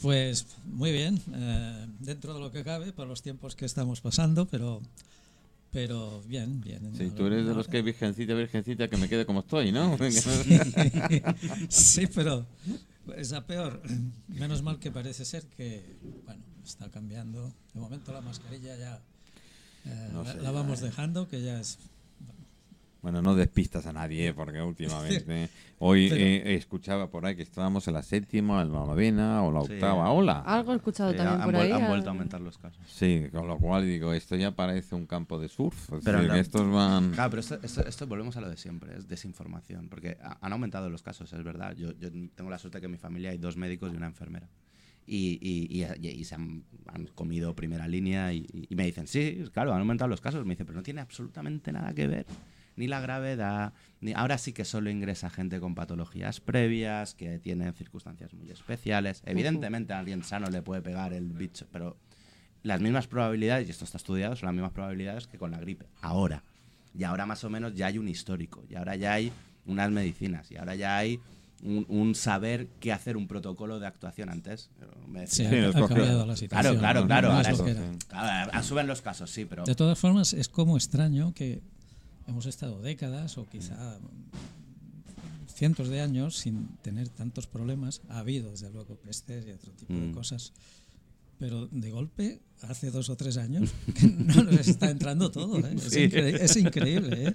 Pues muy bien, eh, dentro de lo que cabe, por los tiempos que estamos pasando, pero pero bien, bien. Sí, tú eres de los que virgencita, virgencita, que me quede como estoy, ¿no? sí, pero es a peor. Menos mal que parece ser que, bueno, está cambiando. De momento la mascarilla ya eh, No la, sé, la vamos dejando, que ya es... Bueno, no despistas a nadie, ¿eh? porque últimamente. Hoy Pero- eh, escuchaba por ahí que estábamos en la séptima, en la novena o la Sí. octava ola. Algo he escuchado Sí, también han, por ahí. han vuelto a aumentar los casos. Sí, con lo cual digo, esto ya parece un campo de surf. Es Pero decir, no- que estos van. Claro, pero esto, esto, esto volvemos a lo de siempre, es desinformación, porque ha- han aumentado los casos, es verdad. Yo, yo tengo la suerte que en mi familia hay dos médicos y una enfermera. Y, y, y- y se han, han comido primera línea y, y me dicen, sí, claro, han aumentado los casos. Me dicen, pero no tiene absolutamente nada que ver. Ni la gravedad, ni ahora sí que solo ingresa gente con patologías previas, que tienen circunstancias muy especiales. Evidentemente a alguien sano le puede pegar el bicho, pero las mismas probabilidades, y esto está estudiado, son las mismas probabilidades que con la gripe. Ahora. Y ahora más o menos ya hay un histórico. Y ahora ya hay unas medicinas. Y ahora ya hay un, un saber qué hacer, un protocolo de actuación. Antes eh, me Sí, Sí, ha, cambiado la Claro, situación. claro, no- claro. no ahora es es- lo que era. claro, ah, suben los casos, sí, pero... De todas formas, es como extraño que hemos estado décadas o quizá cientos de años sin tener tantos problemas. Ha habido, desde luego, pestes y otro tipo de Mm. cosas. pero de golpe, hace dos o tres años, que no nos está entrando todo. ¿eh? Es, Sí. incre- es increíble. ¿eh?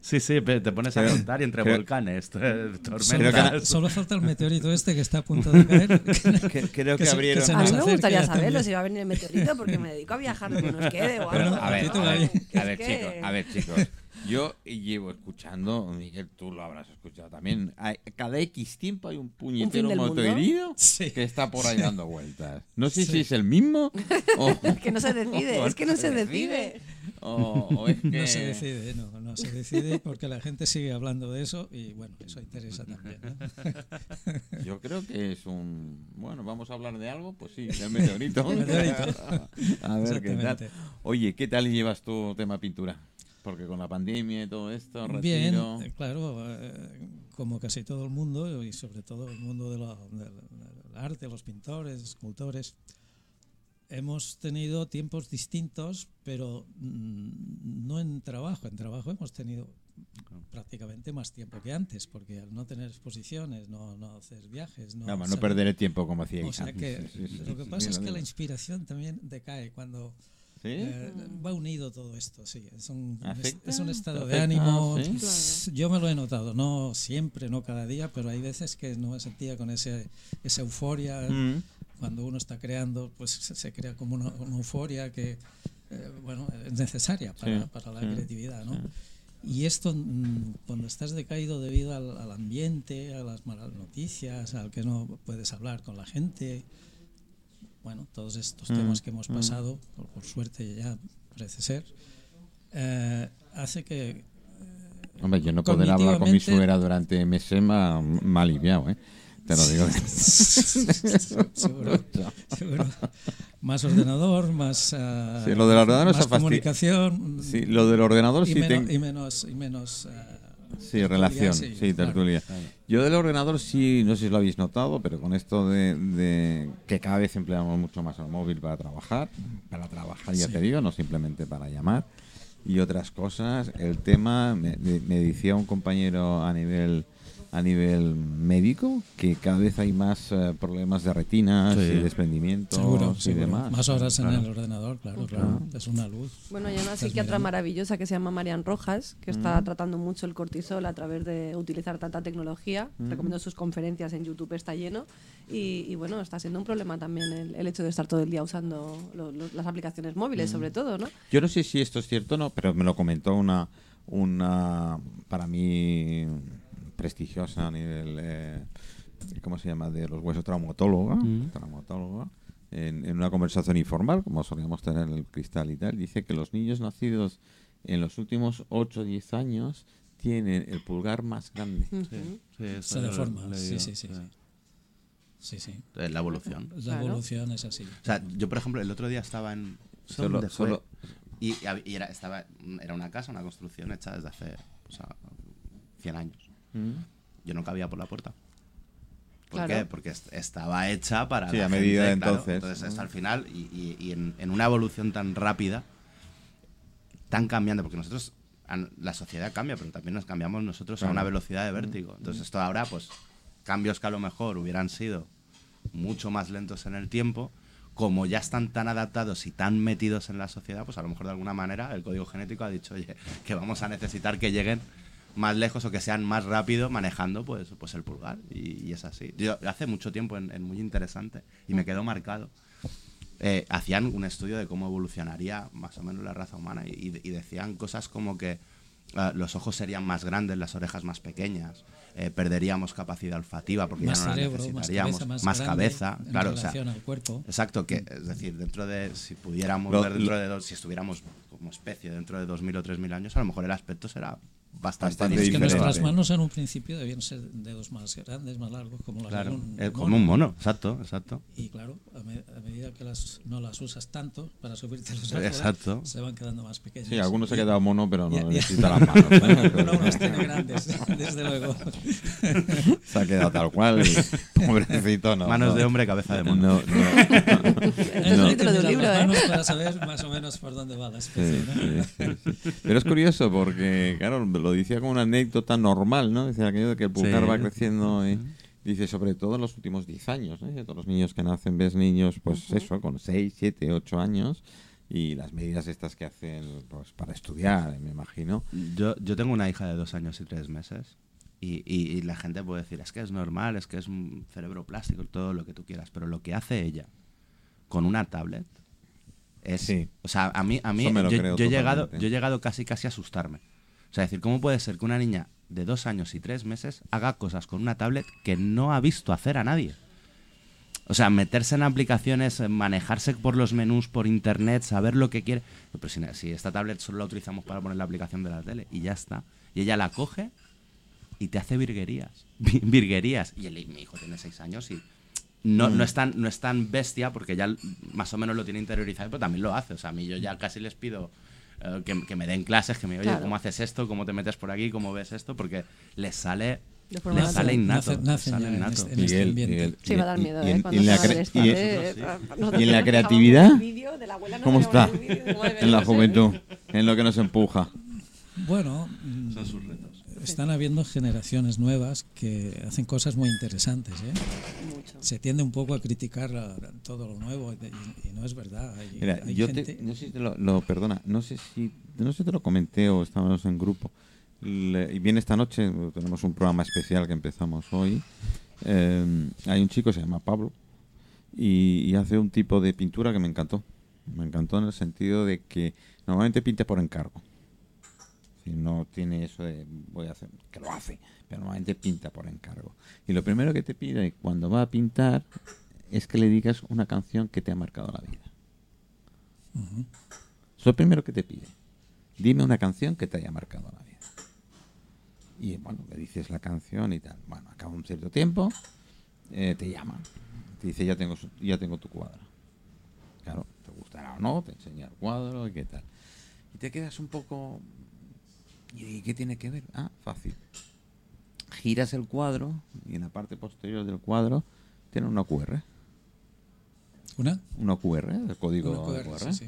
Sí, sí, te pones a contar y entre creo- volcanes, Solo, tormentas. solo falta el meteorito este que está a punto de caer. Que- creo que se- abrieron- se A mí me gustaría saberlo si va a venir el meteorito porque me dedico a viajar lo que nos quede o Bueno, algo. A ver, ti te a ver, a ver, que- chicos, a ver, chicos. Yo llevo escuchando, Miguel, tú lo habrás escuchado también. hay- cada X tiempo hay un puñetero mundo? motoherido Sí. que está por ahí dando vueltas. No sé si es el mismo o, Es que no se decide, es que no se decide. o- o es que... No se decide, no, no se decide porque la gente sigue hablando de eso y bueno, eso interesa también. ¿no? Yo creo que es un... Bueno, vamos a hablar de algo, pues sí, del meteorito. El meteorito. a ver qué tal. Oye, ¿qué tal llevas tu tema pintura? Porque con la pandemia y todo esto, Bien, retiro... eh, claro, eh, como casi todo el mundo y sobre todo el mundo de la- del del arte, los pintores, escultores, hemos tenido tiempos distintos, pero mm, no en trabajo. En trabajo hemos tenido prácticamente más tiempo que antes, porque al no tener exposiciones, no, no hacer viajes, no, Nada más, no perder el tiempo como hacía O sea que Sí, sí, sí, lo que pasa es que la inspiración también decae cuando ¿Sí? eh, va unido todo esto, sí. Es un, es, ¿Afecta? es un estado ¿Afecta? de ánimo. Sí. s- Yo me lo he notado, no siempre, no cada día, pero hay veces que no me sentía con ese, esa euforia. Mm. Cuando uno está creando, pues se, se crea como una, una euforia que, eh, bueno, es necesaria para, Sí, para la sí, creatividad, ¿no? sí. Y esto, mm, cuando estás decaído debido al, al ambiente, a las malas noticias, al que no puedes hablar con la gente, bueno, todos estos Mm, temas que hemos mm. pasado, por, por suerte ya parece ser, eh, hace que... eh, Hombre, yo no poder hablar con mi suegra durante meses me ha, aliviado, ¿eh? Te lo digo. seguro, seguro. Más ordenador, más, ah, Sí, lo del ordenador más comunicación Sí, lo del ordenador y, sí meno- tengo... y menos, y menos ah, Sí, relación, sí, sí, claro. tertulia. Yo del ordenador sí, no sé si lo habéis notado, pero con esto de, de que cada vez empleamos mucho más el móvil para trabajar, para trabajar ya Sí. te digo, no simplemente para llamar y otras cosas, el tema, me- me decía un compañero a nivel a nivel médico que cada vez hay más eh, problemas de retinas Sí. y desprendimientos seguro, y seguro. demás. Más horas en Claro. el ordenador, claro, claro. Es una luz. Bueno, hay una psiquiatra mirando. maravillosa que se llama Marian Rojas, que está tratando mucho el cortisol a través de utilizar tanta tecnología. Recomiendo sus conferencias en YouTube, está lleno. Y, y bueno, está siendo un problema también el, el hecho de estar todo el día usando lo- lo- las aplicaciones móviles, sobre todo, ¿no? Yo no sé si esto es cierto o no, pero me lo comentó una, una para mí prestigiosa a nivel, eh, ¿cómo se llama? De los huesos traumatóloga, traumatóloga en, en una conversación informal, como solíamos tener en el cristal y tal. Dice que los niños nacidos en los últimos 8 o 10 años tienen el pulgar más grande. Sí, eso Se deforma, sí, sí, sí, sí. Sí, sí. Eh, La evolución. La Claro. evolución es así. O sea, yo por ejemplo el otro día estaba en Solo- solo- y, era estaba era una casa, una construcción hecha desde hace o sea, 100 años. Mm. Yo no cabía por la puerta. ¿Por Claro. qué? Porque est- estaba hecha para Sí, la a medida de gente, claro. entonces. Entonces hasta el final y, y- y en, en una evolución tan rápida, tan cambiante, porque nosotros la sociedad cambia, pero también nos cambiamos nosotros a una velocidad de vértigo. Entonces esto ahora, pues cambios que a lo mejor hubieran sido mucho más lentos en el tiempo, como ya están tan adaptados y tan metidos en la sociedad, pues a lo mejor de alguna manera el código genético ha dicho, oye, que vamos a necesitar que lleguen más lejos o que sean más rápido manejando pues, pues el pulgar. Y, y es así. Yo hace mucho tiempo en, en muy interesante y me quedó marcado. Eh, hacían un estudio de cómo evolucionaría más o menos la raza humana y, y- y decían cosas como que eh, los ojos serían más grandes, las orejas más pequeñas, eh, perderíamos capacidad olfativa porque Más ya no la cerebro, más necesitaríamos, cabeza, más, cabeza, en claro, o sea, relación al cuerpo. Exacto, que es decir, dentro de, si pudiéramos ver dentro de dos, si estuviéramos como especie dentro de 2.000 o 3.000 años, a lo mejor el aspecto será bastante, Bastante Es que diferente. nuestras manos en un principio debían ser dedos más grandes, más largos, como las Claro, de un eh, como un mono, exacto, exacto. Y claro, a, me- a medida que las, no las usas tanto para subirte los árboles, Exacto. se van quedando más pequeñas. Sí, algunos se ha quedado mono, pero no ya. necesita las manos. ¿eh? Uno las tiene grandes, desde luego. Se ha quedado tal cual. y pobrecito, no. Manos no. de hombre, cabeza de mono. No, no. Es No. el título de un libro, las ¿eh? manos para saber más o menos por dónde va la especie. Sí, ¿no? sí, sí, sí. Pero es curioso porque, claro, lo decía como una anécdota normal, ¿no? Decía aquello de que el pulgar Sí. va creciendo y, Dice, sobre todo en los últimos 10 años, ¿eh? todos los niños que nacen, ves niños, pues eso, con 6, 7, 8 años, y las medidas estas que hacen pues, para estudiar, me imagino. Yo, yo tengo una hija de dos años y tres meses y, y- y la gente puede decir, es que es normal, es que es un cerebro plástico, todo lo que tú quieras, pero lo que hace ella con una tablet es... Sí. O sea, a mí, a mí yo, yo he llegado, yo he llegado casi casi a asustarme. O sea, decir, ¿cómo puede ser que una niña de dos años y tres meses haga cosas con una tablet que no ha visto hacer a nadie? O sea, meterse en aplicaciones, eh, manejarse por los menús, por internet, saber lo que quiere. Pero si, si esta tablet solo la utilizamos para poner la aplicación de la tele y ya está. Y ella la coge y te hace virguerías. Vi- Virguerías. Y el, mi hijo tiene seis años y no, no, es tan, no es tan bestia porque ya más o menos lo tiene interiorizado, pero también lo hace. O sea, a mí yo ya casi les pido eh, que, que me den clases, que me oye, Claro. ¿cómo haces esto? ¿Cómo te metes por aquí? ¿Cómo ves esto? Porque les sale, les sale innato. Miguel, Sí, y- va a dar miedo, y ¿eh? en- Cuando y en la y- y en la creatividad? ¿Cómo ¿Cómo está? en la juventud, en lo que nos empuja. Bueno, mm, están habiendo generaciones nuevas que hacen cosas muy interesantes. ¿eh? Mucho. Se tiende un poco a criticar la- todo lo nuevo y, y no es verdad. Hay, Mira, hay yo gente- te, no sé si te lo, lo- perdona, no sé si no sé si te lo comenté o estábamos en grupo. Le- y viene esta noche, tenemos un programa especial que empezamos hoy. Eh, hay un chico, se llama Pablo, y, y hace un tipo de pintura que me encantó. Me encantó en el sentido de que normalmente pinta por encargo. Si no tiene eso de voy a hacer, que lo hace, pero normalmente pinta por encargo. Y lo primero que te pide cuando va a pintar es que le digas una canción que te ha marcado la vida. Ujú. Es lo primero que te pide. Dime una canción que te haya marcado la vida. Y bueno, le dices la canción y tal. Bueno, acaba un cierto tiempo, eh, te llama. Te dice, ya tengo, ya tengo tu cuadro. Claro, te gustará o no, te enseña el cuadro y qué tal. Y te quedas un poco... ¿Y qué tiene que ver? Ah, fácil. Giras el cuadro y en la parte posterior del cuadro tiene una QR. ¿Una? Una QR, el código Una QR, QR. sí,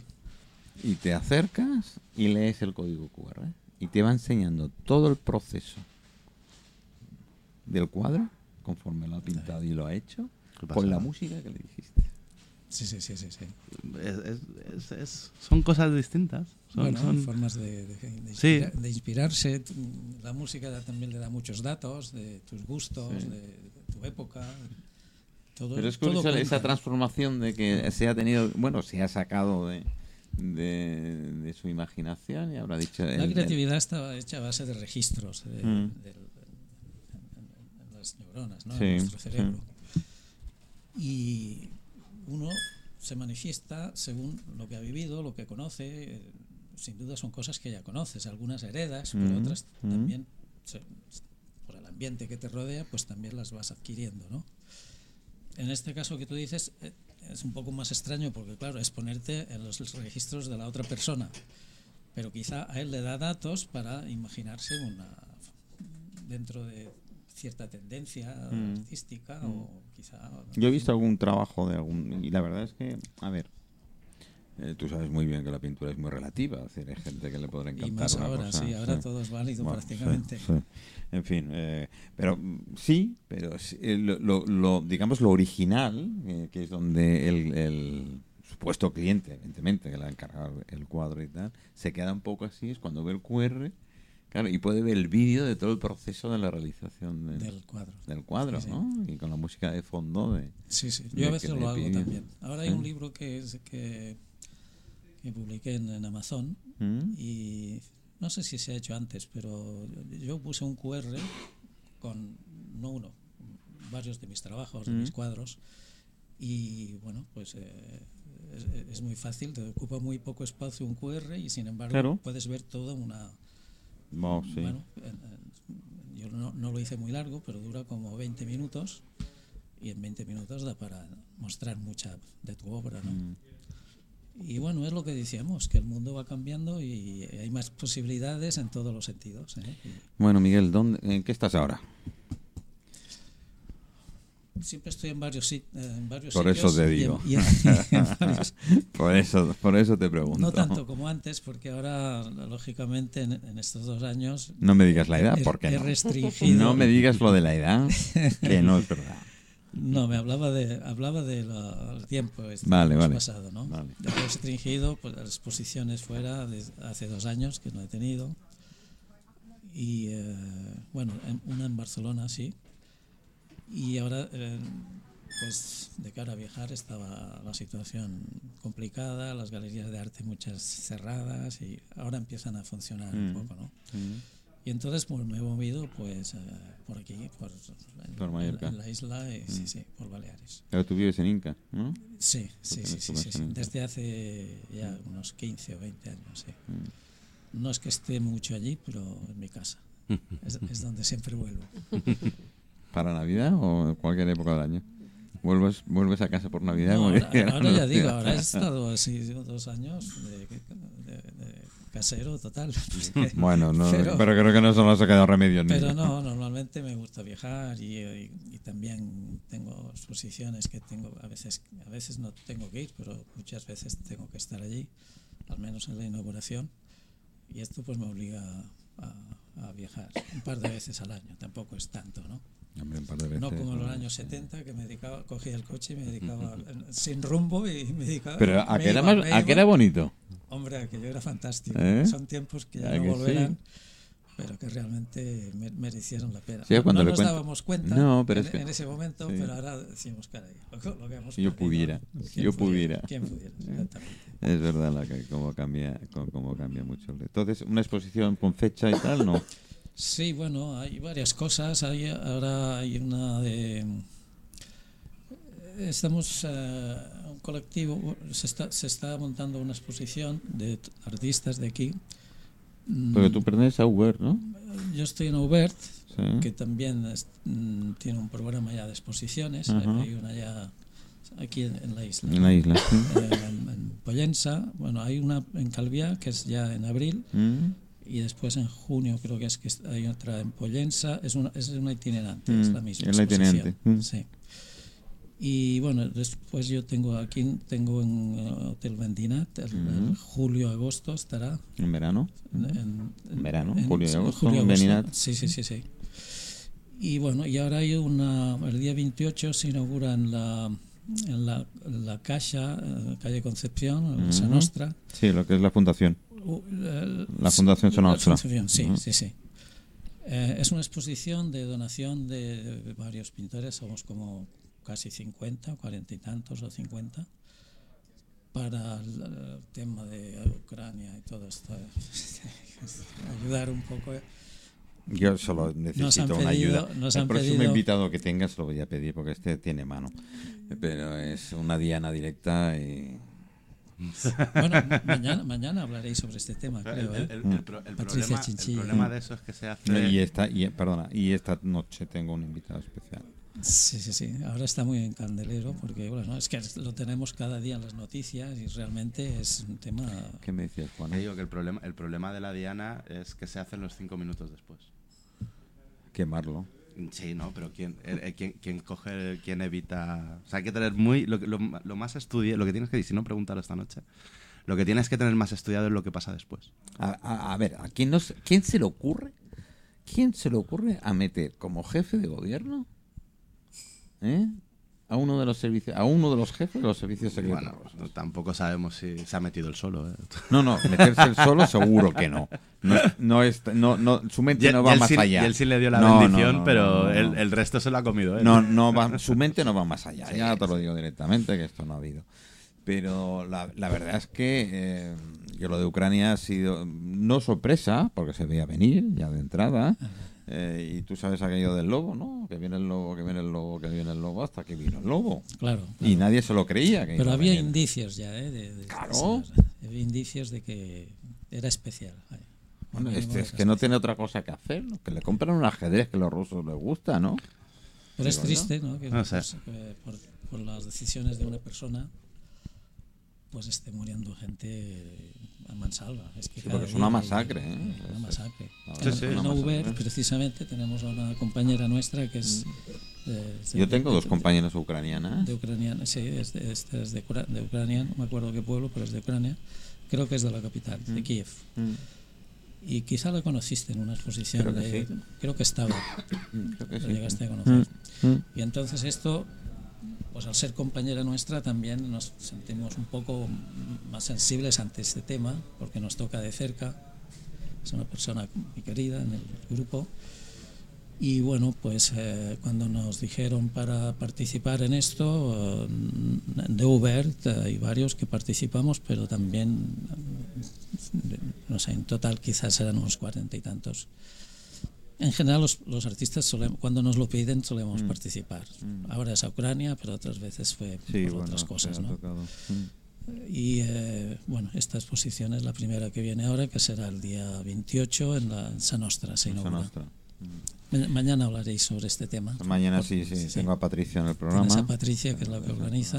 sí. Y te acercas y lees el código QR. Y te va enseñando todo el proceso del cuadro, conforme lo ha pintado y lo ha hecho, con la música que le dijiste. Sí, sí, sí, sí. sí. Es- es- es- es- son cosas distintas. Son, bueno, son- formas de, de- de Sí. inspira- de inspirarse. La música también le da muchos datos de tus gustos, Sí. de, de tu época. Todo, Pero es todo curioso esa transformación de que se ha tenido, bueno, se ha sacado de, de, de su imaginación y habrá dicho... La el- el- creatividad está hecha a base de registros de, Mm. en, en las neuronas, ¿no? Sí, en nuestro sí. cerebro. Y uno se manifiesta según lo que ha vivido, lo que conoce. Sin duda son cosas que ya conoces. Algunas heredas, pero Mm, otras mm. también, por el ambiente que te rodea, pues también las vas adquiriendo, ¿no? En este caso que tú dices eh, es un poco más extraño porque, claro, es ponerte en los registros de la otra persona. Pero quizá a él le da datos para imaginarse una dentro de cierta tendencia Mm. artística o quizá... Yo he visto algún trabajo de algún... Y la verdad es que, a ver, eh, tú sabes muy bien que la pintura es muy relativa. Es decir, hay gente que le podrá encantar Y más una ahora, cosa, sí, ahora todo es válido Bueno, prácticamente. sí, sí. En fin, eh, pero sí, pero sí, eh, lo, lo- digamos lo original, eh, que es donde el, el supuesto cliente, evidentemente, que le ha encargado el cuadro y tal, se queda un poco así, es cuando ve el QR, claro, y puede ver el vídeo de todo el proceso de la realización del, Del cuadro. del cuadro, Sí, sí. ¿no? Y con la música de fondo de... Sí, sí. Yo a veces lo hago también. Ahora hay ¿Eh? un libro que, es, que, que publiqué en, en Amazon ¿Mm? y no sé si se ha hecho antes, pero yo, yo puse un QR con, no uno, varios de mis trabajos, de mis Mm. cuadros y bueno, pues eh, es, es muy fácil, te ocupa muy poco espacio un QR y sin embargo Claro. puedes ver toda una... Oh, sí. Bueno, en- en- yo no, no lo hice muy largo, pero dura como 20 minutos y en 20 minutos da para mostrar mucha de tu obra, ¿no? Mm. Y bueno, es lo que decíamos, que el mundo va cambiando y hay más posibilidades en todos los sentidos. ¿eh? Y, Bueno, Miguel, ¿dónde, ¿en qué estás ahora? siempre estoy en varios, en varios Por eso sitios. te y en- digo. y en- y en varios- Por eso, por eso te pregunto. no tanto como antes, porque ahora, lógicamente, en, en estos dos años No me digas la edad, he, porque he no. restringido. No me digas lo de la edad, que no es verdad. No, me hablaba de hablaba del tiempo este Vale, vale. pasado, ¿no? Vale. He restringido pues, las exposiciones fuera de hace dos años que no he tenido y eh, bueno, en- una en Barcelona sí y ahora eh, pues de cara a viajar estaba la situación complicada, las galerías de arte muchas cerradas y ahora empiezan a funcionar un Mm. poco, ¿no? Y entonces pues, me he movido pues eh, por aquí, por, Mallorca. en la isla, y, sí, Mm. sí, por Baleares. Pero tú vives en Inca, ¿no? Sí, sí, sí, sí, sí, sí. Desde hace ya unos 15 o 20 años, sí. Mm. No es que esté mucho allí, pero en mi casa. Es, es donde siempre vuelvo. ¿Para Navidad o en cualquier época del año? ¿Vuelves, vuelves a casa por Navidad? No, ahora, ahora ya digo, ahora he estado así dos años de, de- de casero total. Bueno, no, Pero- pero, creo que no se nos ha quedado remedio. ni- Pero no, normalmente me gusta viajar y, y- y también tengo exposiciones que tengo, a veces, a veces no tengo que ir, pero muchas veces tengo que estar allí, al menos en la inauguración. Y esto pues me obliga a, a viajar un par de veces al año, tampoco es tanto, ¿no? Hombre, un par de veces. No como en los años 70 que me dedicaba, cogía el coche y me dedicaba sin rumbo y me dedicaba... Pero ¿a qué era, iba, más- a iba. era bonito? Hombre, aquello era fantástico. ¿Eh? Son tiempos que ya ¿A no que sí? volverán, pero que realmente me- merecieron la pena. Sí, no nos cuento- dábamos cuenta No, pero en, es que- en ese momento, sí. pero ahora decimos, caray, lo, que- lo que hemos yo pudiera, ¿quién si yo pudiera. ¿Quién pudiera? Es verdad la que, cómo, cambia, cómo cambia mucho. Entonces, una exposición con fecha y tal, ¿no? Sí, bueno, hay varias cosas. Hay, ahora hay una de... Estamos, eh, un colectivo, se está, se está montando una exposición de artistas de aquí. Porque tú perteneces a Uber, ¿no? Yo estoy en Aubert, Sí. que también es- mm, tiene un programa ya de exposiciones. Ajá. Hay una ya aquí en, en la isla. En la isla. sí. Eh, en, en Pollensa, bueno, hay una en Calviá que es ya en abril Mm. Y después en junio creo que es que hay otra en Pollensa, es una, es una itinerante, es Mm, la misma. es la exposición, itinerante, mm. Sí. Y bueno, después yo tengo aquí, tengo en eh, Hotel Vendinat, el, el Mm. julio-agosto estará. En verano. En, en- En verano, en- julio y sí, en. Sí, sí, sí, sí. Y bueno, y ahora hay una, el día 28 se inaugura en la, en la, en la Caixa, eh, calle Concepción, en Sa Ujú. Nostra. Sí, lo que es la fundación. Uh, La Fundación Sa la Nostra. Fundación, sí, sí, sí. Eh, es una exposición de donación de, varios pintores, somos como casi 50, 40 y tantos o 50, para el, tema de Ucrania y todo esto. ayudar un poco. eh. Yo solo necesito una ayuda. El próximo pedido- invitado que tengas lo voy a pedir porque este tiene mano. Pero es una diana directa y... Bueno, mañana, mañana hablaréis sobre este tema, creo. el- ¿eh? el- el pro- el Patricia problema, el Chinchilla. problema de eso es que se hace. Y esta, y, perdona, y esta noche tengo un invitado especial. Sí, sí, sí. Ahora está muy en candelero porque, bueno, es que lo tenemos cada día en las noticias y realmente es un tema... ¿Qué me decías, Juan? Te digo que el problema, el problema de la Diana es que se hacen los cinco minutos después. Quemarlo. Sí, no, pero ¿quién, eh, eh, quién, quién coge, quién evita? O sea, hay que tener muy. Lo, más estudiado, lo que tienes que, si no, pregúntalo esta noche. Lo que tienes que tener más estudiado es lo que pasa después. A, ver, ¿a quién, no se- quién se le ocurre? ¿Quién se le ocurre a meter como jefe de gobierno ¿eh? A uno de los servicios, a uno de los jefes de los servicios secretos? Bueno, pues, no- tampoco sabemos si se ha metido el solo. ¿eh? No, no, meterse el solo seguro que no. No, no, es, no, no su mente no va más allá. Y él sí le dio la bendición, pero el, resto se lo ha comido. No, no va, su mente no va más allá. Sí, ya te lo digo directamente que esto no ha habido. Pero la, la verdad es que eh, yo lo de Ucrania ha sido no sorpresa, porque se veía venir ya de entrada. Eh, y tú sabes aquello del lobo, ¿no? Que viene el lobo, que viene el lobo, que viene el lobo, hasta que vino el lobo. Claro. Y nadie se lo creía. Que Pero había indicios ya, ¿eh? De, de- Claro. de- había indicios de que era especial. Bueno, este es que no tiene otra cosa que hacer, ¿no? que le compran un ajedrez que a los rusos les gusta, ¿no? Pero es triste, ¿no? Que No sé. pues, que por, por las decisiones de una persona pues esté muriendo gente a mansalva. Es que Sí, porque es una hay- masacre, ¿eh? Una Es- es- masacre. verdad es en Uber, precisamente, tenemos a una compañera nuestra que es de- Yo tengo dos de- compañeras ucranianas. de Ucrania, sí, es de, este es de, Ucrania, no me acuerdo qué pueblo, pero es de Ucrania. Creo que es de la capital, de Kiev. Mm, Y quizá la conociste en una exposición. Creo que sí. creo que estaba. Creo que sí. llegaste a conocer. Mm. Y entonces esto, pues al ser compañera nuestra también nos sentimos un poco más sensibles ante este tema, porque nos toca de cerca. Es una persona muy querida en el grupo. Y bueno, pues eh, cuando nos dijeron para participar en esto, eh, de Ubert eh, hay varios que participamos, pero también, eh, no sé, en total quizás eran unos cuarenta y tantos. En general los, los artistas solem- cuando nos lo piden solemos Mm. participar. Ahora es a Ucrania, pero otras veces fue Sí, por bueno, otras cosas. ¿no? Mm. Y eh, bueno, esta exposición es la primera que viene ahora, que será el día 28 en la en Sa Nostra, se inaugura. Ma- Mañana hablaréis sobre este tema. Mañana Por- sí, sí, tengo a Patricia en el programa. Tienes a Patricia, que es la que organiza.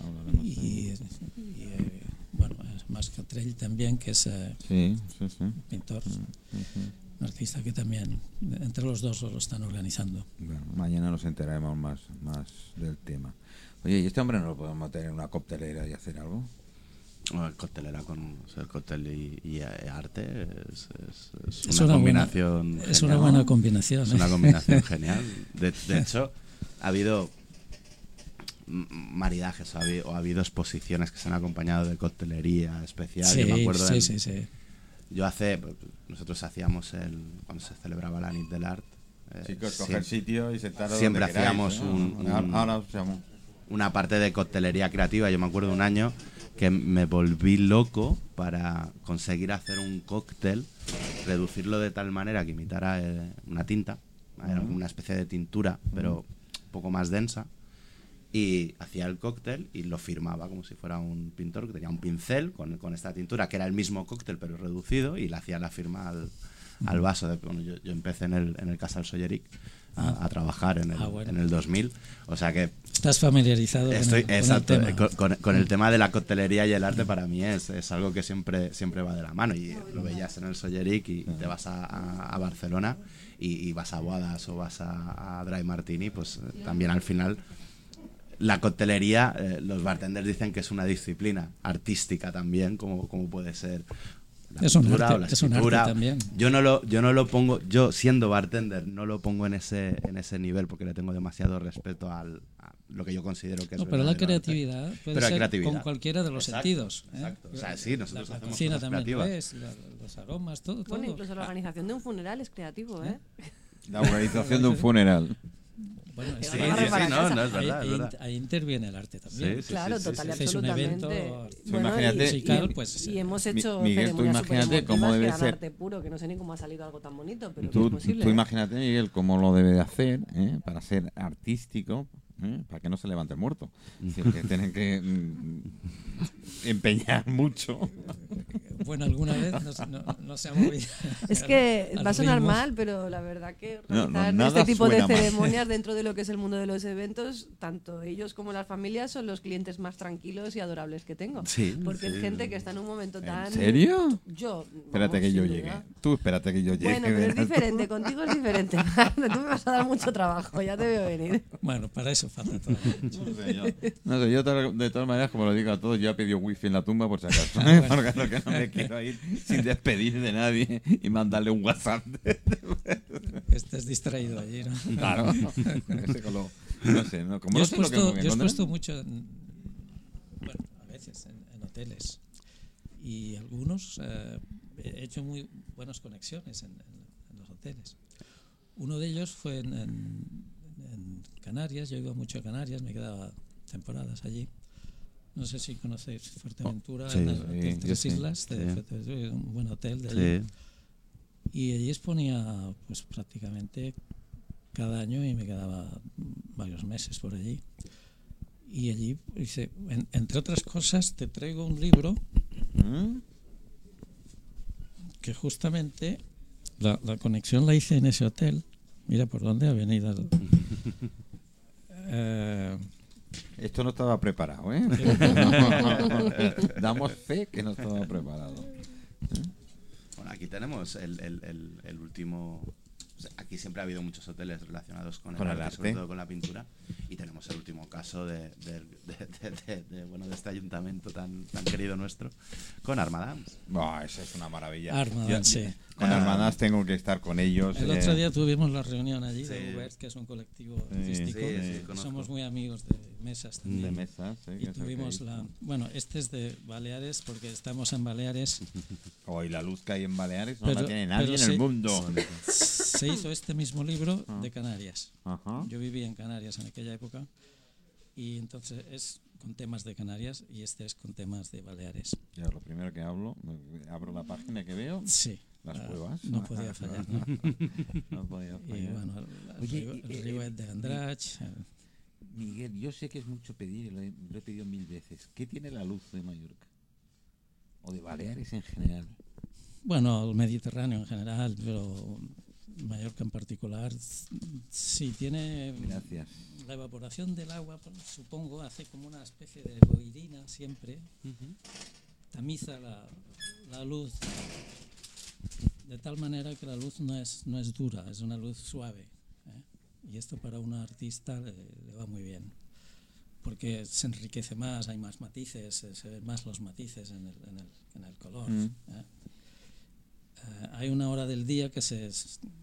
Hablaremos Y, de- y, eh, bueno, es más Catrell también, que es eh, Sí, sí, sí. pintor, Ujú. Artista que también, entre los dos lo están organizando. Bueno, mañana nos enteraremos más, más del tema. Oye, ¿y este hombre no lo podemos tener en una coctelera y hacer algo? Bueno, Coctelera con o sea, el cóctel y, y, eh, arte es, es- es Es una, una buena- combinación. es genial. una buena combinación, Es ¿eh? una combinación genial. De, de hecho, ha habido maridajes o ha, habido, o ha habido exposiciones que se han acompañado de coctelería especial. Sí, Yo me acuerdo sí, en- sí, sí. Yo hace. Nosotros hacíamos el. Cuando se celebraba la NIT del Art. eh, coger sitio y sentaros siempre donde queráis, hacíamos un- Ahora- Ahora una parte de coctelería creativa. Yo me acuerdo un año que me volví loco para conseguir hacer un cóctel, reducirlo de tal manera que imitara eh, una tinta, era una especie de tintura, pero un poco más densa. Y hacía el cóctel y lo firmaba como si fuera un pintor que tenía un pincel con, con esta tintura, que era el mismo cóctel pero reducido, y le hacía la firma al, al vaso. De, bueno, yo, yo empecé en el, en el Casal Solleric a, a trabajar en el, Ah, bueno. en el 2000, o sea que Estás familiarizado Estoy, el- con el exacto, tema. eh, con, con- con el tema de la coctelería y el arte para mí es, es algo que siempre, siempre va de la mano y lo veías en el Solleric y te vas a, a- a Barcelona y, y vas a Boadas o vas a, a Dry Martini, pues eh, también al final la coctelería, eh, los bartenders dicen que es una disciplina artística también, como, como puede ser la Es pintura arte, o la es un arte también. Yo no lo, yo no lo pongo, yo siendo bartender no lo pongo en ese, en ese nivel porque le tengo demasiado respeto al, a lo que yo considero que es No, pero la arte. creatividad puede Pero ser creatividad. con cualquiera de los Exacto, sentidos. ¿eh? exacto. O sea, sí, nosotros la, hacemos cocina cosas también creativas. es, la- los aromas, todo. Bueno, todo. incluso la organización de un funeral es creativo, ¿eh? La organización de un funeral. Bueno, Sí, es- sí, ahí- sí, no, no, es ahí- verdad, es ahí- verdad. ahí interviene el arte también. Sí, sí, Claro, total y sí. Hacéis un absolutamente. evento Bueno, imagínate- y- musical, y, pues, y hemos Mi- hecho Miguel, tú ceremonias imagínate cómo debe ser. arte puro, que no sé ni cómo ha salido algo tan bonito, pero que Tú, es posible. tú ¿eh? imagínate, Miguel, cómo lo debe de hacer ¿eh? para ser artístico, ¿eh? para que no se levante el muerto. Es decir, que tienen que mm, empeñar mucho. Bueno, alguna vez no, se- no- no se ha movido. Es que al va a sonar ritmo. mal, pero la verdad que No, no, realizar nada este tipo de mal. ceremonias dentro de lo que es el mundo de los eventos, tanto ellos como las familias son los clientes más tranquilos y adorables que tengo. Sí, Porque es gente que está en un momento tan... ¿En serio? Yo. Espérate vamos, que yo llegue. duda. Tú espérate que yo llegue. Bueno, pero es tú. diferente, contigo es diferente. Tú me vas a dar mucho trabajo, ya te veo venir. Bueno, para eso No sé, yo, no sé, yo de todas maneras, como lo digo a todos, yo he pedido wifi en la tumba por si acaso. Ah, bueno. Porque lo que no me quiero ir sin despedir de nadie y mandarle un WhatsApp. Estés distraído allí, ¿no? Claro. Lo- no sé, no, como Yo no he puesto, yo puesto mucho, en- bueno, a veces en, en hoteles y algunos eh, he hecho muy buenas conexiones en, en- en los hoteles. Uno de ellos fue en Canarias, yo iba mucho a Canarias, me quedaba temporadas allí. No sé si conocéis Fuerteventura, Sí, en el sí, Hotel yo Tres Islas, sí. Un buen hotel de allí. Y allí exponía pues prácticamente cada año y me quedaba varios meses por allí. Y allí hice, en- entre otras cosas, te traigo un libro ¿Mm? que justamente la, la conexión la hice en ese hotel. Mira por dónde ha venido. Eh, Esto no estaba preparado, ¿eh? Damos fe que no estaba preparado. Bueno, aquí tenemos el, el- el- el último aquí siempre ha habido muchos hoteles relacionados con, Con el, el arte, sobre todo con la pintura. Y tenemos el último caso de, de- de- de- de- de, bueno, de este ayuntamiento tan, tan querido nuestro, con Armadams. Buah, esa es una maravilla. Armadans, Yo- sí. Con Ah. Armadas tengo que estar con ellos. El eh, otro día tuvimos la reunión allí Sí. de Ubert, que es un colectivo Sí, artístico. sí, sí, y. Somos muy amigos de mesas también. de mesas. eh, Y el tuvimos la. Bueno, este es de Baleares, porque estamos en Baleares. Hoy la luz que hay en Baleares no la Pero- tiene nadie pero en el sí. mundo. Se hizo este mismo libro de Canarias. Ajá. Yo vivía en Canarias en aquella época. Y entonces es con temas de Canarias y este es con temas de Baleares. Ya, lo primero que hablo, abro la página que veo, Sí. Las ah, cuevas. No podía fallar. ¿no? No podía Y fallar. bueno, el, Oye, río- y- el eh, Riuet de Andrach. eh, Miguel, yo sé que es mucho pedir, lo he, lo he pedido mil veces. ¿Qué tiene la luz de Mallorca? O de Baleares en general. Bueno, el Mediterráneo en general, pero Mallorca en particular, sí tiene Gracias. la evaporación del agua, supongo, hace como una especie de boirina siempre, tamiza la, la luz de tal manera que la luz no es, no es dura, es una luz suave. ¿eh? Y esto para un artista le, le va muy bien, porque se enriquece más, hay más matices, se, se ven más los matices en el, en el, en el color. Mm. ¿eh? Eh, hay una hora del día que se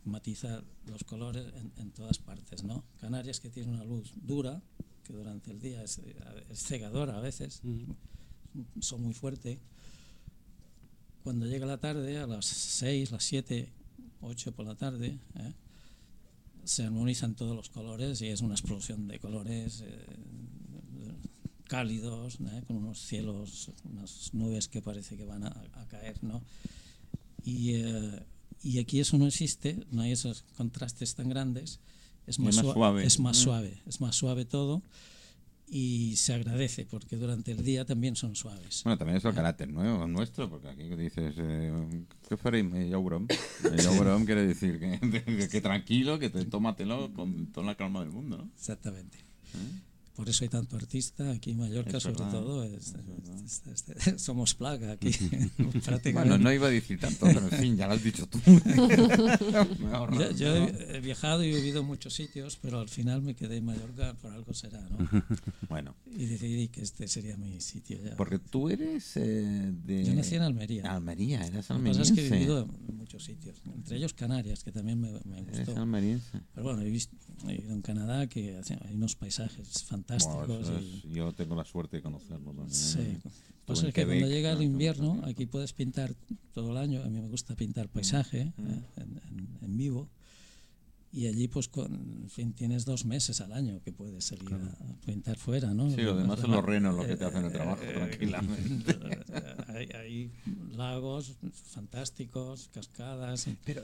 matiza los colores en, en todas partes, ¿no? Canarias que tiene una luz dura, que durante el día es, eh, es cegadora a veces, son muy fuerte. Cuando llega la tarde, a las 6, las 7, 8 por la tarde, ¿eh? se armonizan todos los colores y es una explosión de colores eh, cálidos, ¿eh? con unos cielos, unas nubes que parece que van a, a caer, ¿no? Y, eh, y aquí eso no existe, no hay esos contrastes tan grandes, es más, más sua- suave. es más Mm. suave, es más suave todo y se agradece porque durante el día también son suaves. Bueno, también es el carácter nuevo, nuestro, porque aquí dices, eh, ¿qué? Eh. Eh, ja ho veurem quiere decir que, que, que tranquilo, que te, tómatelo con toda la calma del mundo, ¿no? Exactamente. Por eso hay tanto artista aquí en Mallorca, Es sobre verdad, todo. es- es- somos plaga aquí, prácticamente. Bueno, no iba a decir tanto, pero en fin, ya lo has dicho tú. Ahorro, Yo, yo he, he viajado y he vivido en muchos sitios, pero al final me quedé en Mallorca, por algo será, ¿no? Bueno, Y decidí que este sería mi sitio ya. porque tú eres eh, de... Yo nací en Almería. Almería, eras Lo que pasa es que he almeriense. vivido en muchos sitios, entre ellos Canarias, que también me, me Eres gustó. almeriense. Pero bueno, he, visto, he ido en Canadá que hay unos paisajes fantásticos. y- yo tengo la suerte de conocerlo también. Sí. Pasa en es que Quebec, cuando llega el ¿no? invierno, aquí puedes pintar todo el año. A mí me gusta pintar Mm. paisaje ¿eh? en, en- en vivo. Y allí, pues, con, en fin, tienes dos meses al año que puedes salir a pintar fuera, ¿no? Sí, lo demás Más son los renos lo que te hacen el eh, trabajo, eh, tranquilamente. hay, hay lagos fantásticos, cascadas. Pero,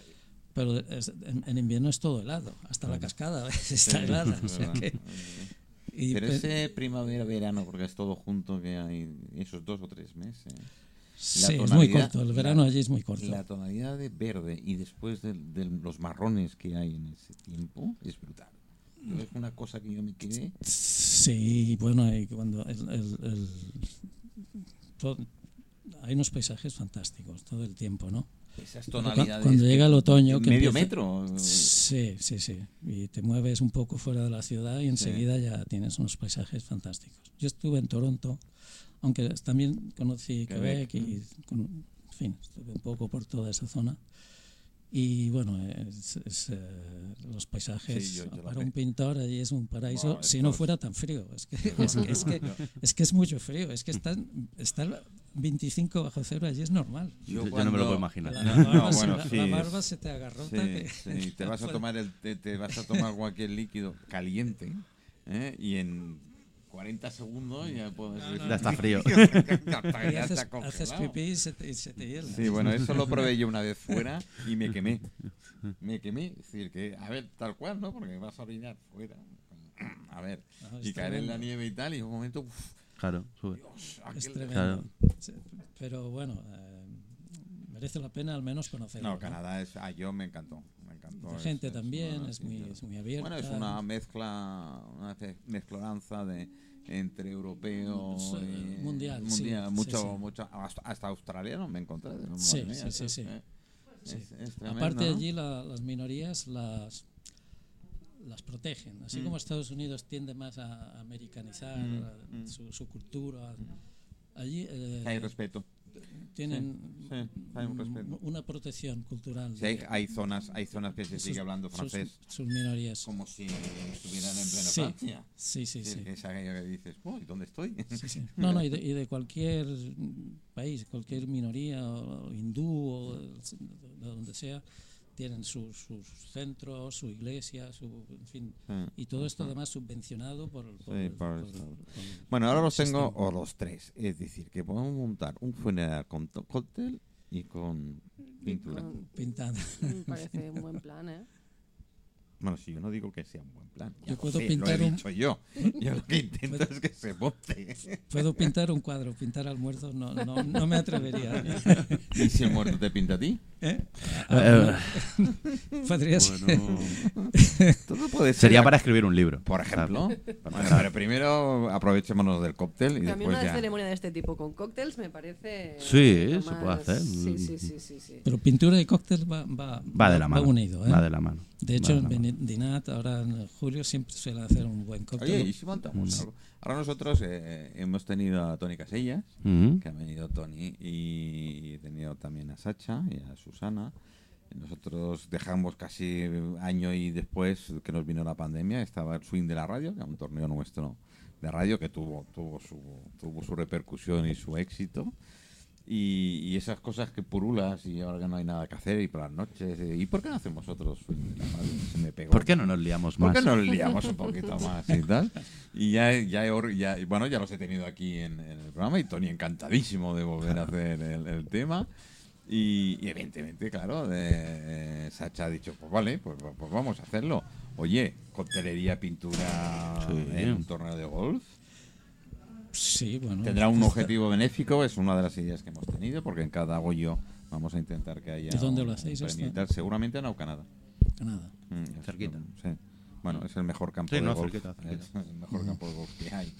pero es- en, en invierno es todo helado. Hasta la cascada está helada. o sea que- y Pero pe- ese primavera-verano, porque es todo junto, que hay esos dos o tres meses. sí, es muy corto. El verano la- allí es muy corto. La tonalidad de verde y después de, de los marrones que hay en ese tiempo es brutal. Yo Es una cosa que yo me quedé. Sí, bueno, y cuando el, el- el- todo- hay unos paisajes fantásticos todo el tiempo, ¿no? Esas tonalidades. cuando llega el otoño, que medio empieza- metro. Sí, sí, sí. Y te mueves un poco fuera de la ciudad y enseguida ya tienes unos paisajes fantásticos. Yo estuve en Toronto, aunque también conocí Quebec, Quebec, y, con- en fin, estuve un poco por toda esa zona. Y bueno, es, es, eh, los paisajes Sí, yo- yo la para un pintor allí es un paraíso, si no fuera tan frío. Es que es, que, es, que, es que es mucho frío, es que están, está 25 bajo cero allí es normal. Yo, yo no me lo puedo imaginar. La, la barba, No, se, bueno, la- sí, la barba se te agarrota. Sí, que- sí, te vas a tomar el, te, te vas a tomar cualquier líquido caliente ¿eh? y en 40 segundos ya puedes decir- Ya está frío. ya está, ya congelado. haces pipí y se te, y se te hiela. Sí, bueno, eso lo probé yo una vez fuera y me quemé. Me quemé. Es decir, que, a ver, tal cual, ¿no? Porque vas a orinar fuera. A ver, No, es y caer en la nieve y tal, y en un momento, uf, Claro, sube. Dios, Es tremendo. Claro. Sí, Pero bueno, eh, merece la pena al menos conocerlo. No, Canadá es. Ah, yo me encantó. Me encantó. La es- gente es también una- es muy, es muy abierta. Bueno, es una mezcla, una mezcloranza de entre europeo Sí, y mundial, sí, mundial, sí, mucho, sí. mucho, hasta, hasta australiano me encontré. Sí, sí, sí, es, sí. eh. Sí. Es- es tremendo, Aparte ¿no? allí la- las minorías las las protegen. Así Mm. como Estados Unidos tiende más a americanizar Mm, a- mm. Su, su cultura, allí eh, Hay respeto. tienen Sí, sí, hay un respeto. una protección cultural. Sí, hay, hay zonas, hay zonas que se sus- sigue hablando sus- francés Sus, minorías. como si estuvieran en plena Sí, Francia. sí, sí, sí. Es aquello que dices, uy, ¿dónde estoy? No, no, y de, y de cualquier país, cualquier minoría, o hindú o de donde sea, tienen sus, sus centros, su iglesia, su, en fin. Sí. Y todo esto además subvencionado por, por- Sí, por por- esto. por- Bueno, ahora los tengo, o los tres. Es decir, que podemos montar un funeral con cóctel y con pintura. Con- Pintando. Me parece un buen plan, ¿eh? Bueno, si yo no digo que sea un buen plan. ya Yo lo puedo sé, pintar lo he un- dicho yo. Yo lo que intento es que se monte. Puedo pintar un cuadro, pintar al muerto no, no, no me atrevería. ¿Y si el muerto te pinta a ti? ¿Eh? Eh, Podría ser. bueno, Todo puede ser. sería para escribir un libro. Por ejemplo. Bueno, pero primero aprovechémonos del cóctel y después una ya. ceremonia de este tipo con cócteles me parece. Sí, lo se puede hacer. Sí, sí, sí, sí. sí. Pero pintura y cóctel va, va, Va de la mano. unido. ¿eh? Va de la mano. De Va hecho, de en la mano. Beni- Dinat, ahora en julio, siempre suele hacer un buen cóctel. Oye, ¿y si montamos algo? Ahora nosotros eh, hemos tenido a Tony Casellas, que ha venido Tony, y he tenido también a Sacha y a Susana. Nosotros dejamos casi año y después que nos vino la pandemia, estaba el Swing de la Radio, que era un torneo nuestro de radio que tuvo, tuvo, su, tuvo su repercusión y su éxito. Y, y esas cosas que purulas y ahora que no hay nada que hacer y por las noches. eh, ¿Y por qué no hacemos otros? Se me pegó. ¿Por qué no nos liamos ¿Por más? qué no nos liamos un poquito más y tal? Y ya, ya, he ya- bueno, ya los he tenido aquí en, en el programa y Tony encantadísimo de volver a hacer el, el tema. Y, y evidentemente, claro, eh, Sacha ha dicho, pues vale, pues, pues vamos a hacerlo. Oye, coctelería, pintura Sí. en un torneo de golf. Sí, bueno. Tendrá un objetivo benéfico, es una de las ideas que hemos tenido, porque en cada hoyo vamos a intentar que haya ¿De dónde un- lo hacéis esto? Seguramente en Canadá. Canadá. Mm, Cerquita. Sí. Bueno, es el mejor campo Sí, de no, golf. cerquita, cerquita. Es el mejor campo de golf que hay,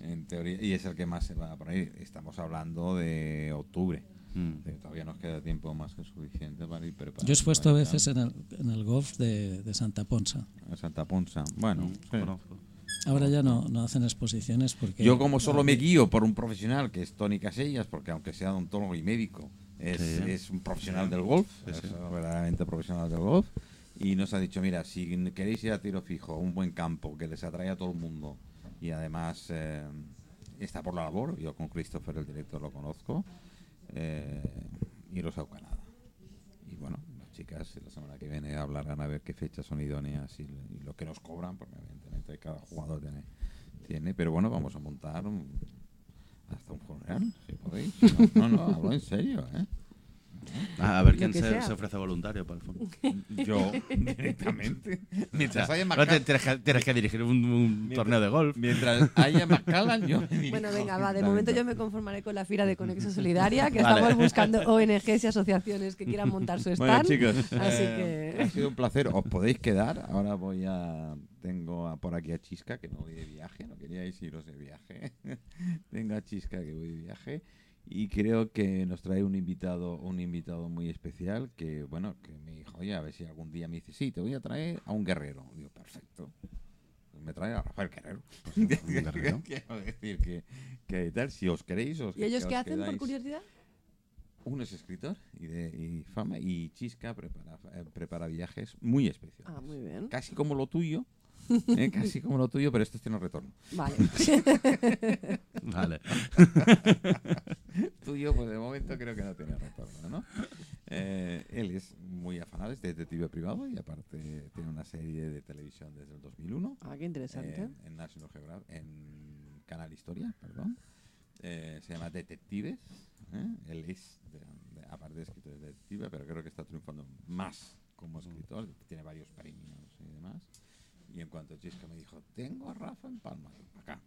en teoría. Y es el que más se va por ahí. Estamos hablando de octubre. Mm. Que todavía nos queda tiempo más que suficiente para ir preparando. Yo he expuesto a veces en el, en el golf de, de Santa Ponsa. a Santa Ponsa. Bueno, sí. Conozco. Ahora ya no, no hacen exposiciones porque... yo como solo me guío por un profesional que es Tony Casellas, porque aunque sea odontólogo y médico, es, Sí. es un profesional del golf, es verdaderamente profesional del golf, y nos ha dicho, mira, si queréis ir a tiro fijo, un buen campo que les atrae a todo el mundo, y además eh, está por la labor, yo con Christopher, el director, lo conozco, eh, iros a Canadá. Y bueno, chicas la semana que viene hablarán a ver qué fechas son idóneas y, lo que nos cobran, porque evidentemente cada jugador tiene, tiene pero bueno, vamos a montar un- hasta un funeral, si podéis. No, no, no, hablo en serio, ¿eh? A a ver quién se, se ofrece voluntario para el fondo. Yo, directamente. Mientras haya No tienes, que, tienes que dirigir un, un torneo de golf. mientras haya Macallan, yo me dirijo. Bueno, venga, va. De momento yo me conformaré con la fira de Conexión Solidaria, que Vale. estamos buscando ONGs y asociaciones que quieran montar su Bueno, stand. chicos, Así eh, que. ha sido un placer. Os podéis quedar. Ahora voy a. Tengo a- por aquí a Chisca, que no voy de viaje. No queríais iros de viaje. tengo a Chisca, que voy de viaje. Y creo que nos trae un invitado un invitado muy especial. Que, bueno, que me dijo, oye, a ver si algún día me dice, sí, te voy a traer a un guerrero. Digo, perfecto. Pues me trae a Rafael Guerrero. guerrero. Quiero decir que, que tal, si os queréis, os ¿Y ellos que qué os hacen, por curiosidad? Uno es escritor y, de, y fama y Chisca prepara, eh, prepara viajes muy especiales. Ah, muy bien. Casi como lo tuyo, eh, casi como lo tuyo, pero este tiene retorno. Vale. Vale. Tuyo, pues de momento creo que no tiene retorno, ¿no? Eh, él es muy afanado, es detective privado y aparte tiene una serie de televisión desde el 2001 Ah, qué interesante. en, en National Geographic, en Canal Historia, perdón. Eh, se llama Detectives. ¿eh? Él es, de- de- aparte de escritor, es detective, pero creo que está triunfando más como escritor. Tiene varios premios y demás. Y en cuanto Chisca me dijo, tengo a Rafa en Palma, para acá,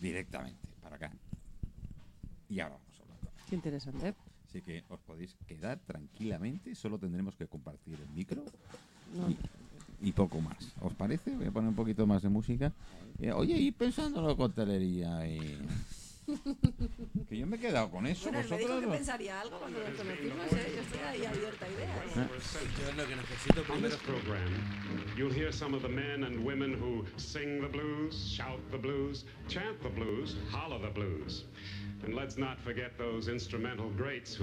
directamente, para acá. Y ahora vamos a hablar con él. Qué interesante. Así que os podéis quedar tranquilamente, solo tendremos que compartir el micro No, y poco más. ¿Os parece? Voy a poner un poquito más de música. Eh, oye, y pensando en la coctelería y... Que yo me he quedado con eso. Bueno, él me dijo Vosotros. que lo- pensaría algo cuando nos conocimos, ¿eh? Yo estoy ahí abierta a ideas. Yo lo que necesito On primero this program, you'll hear some of the men and women who sing the blues, shout the blues, chant the blues, holler the blues. And let's not forget those instrumental greats who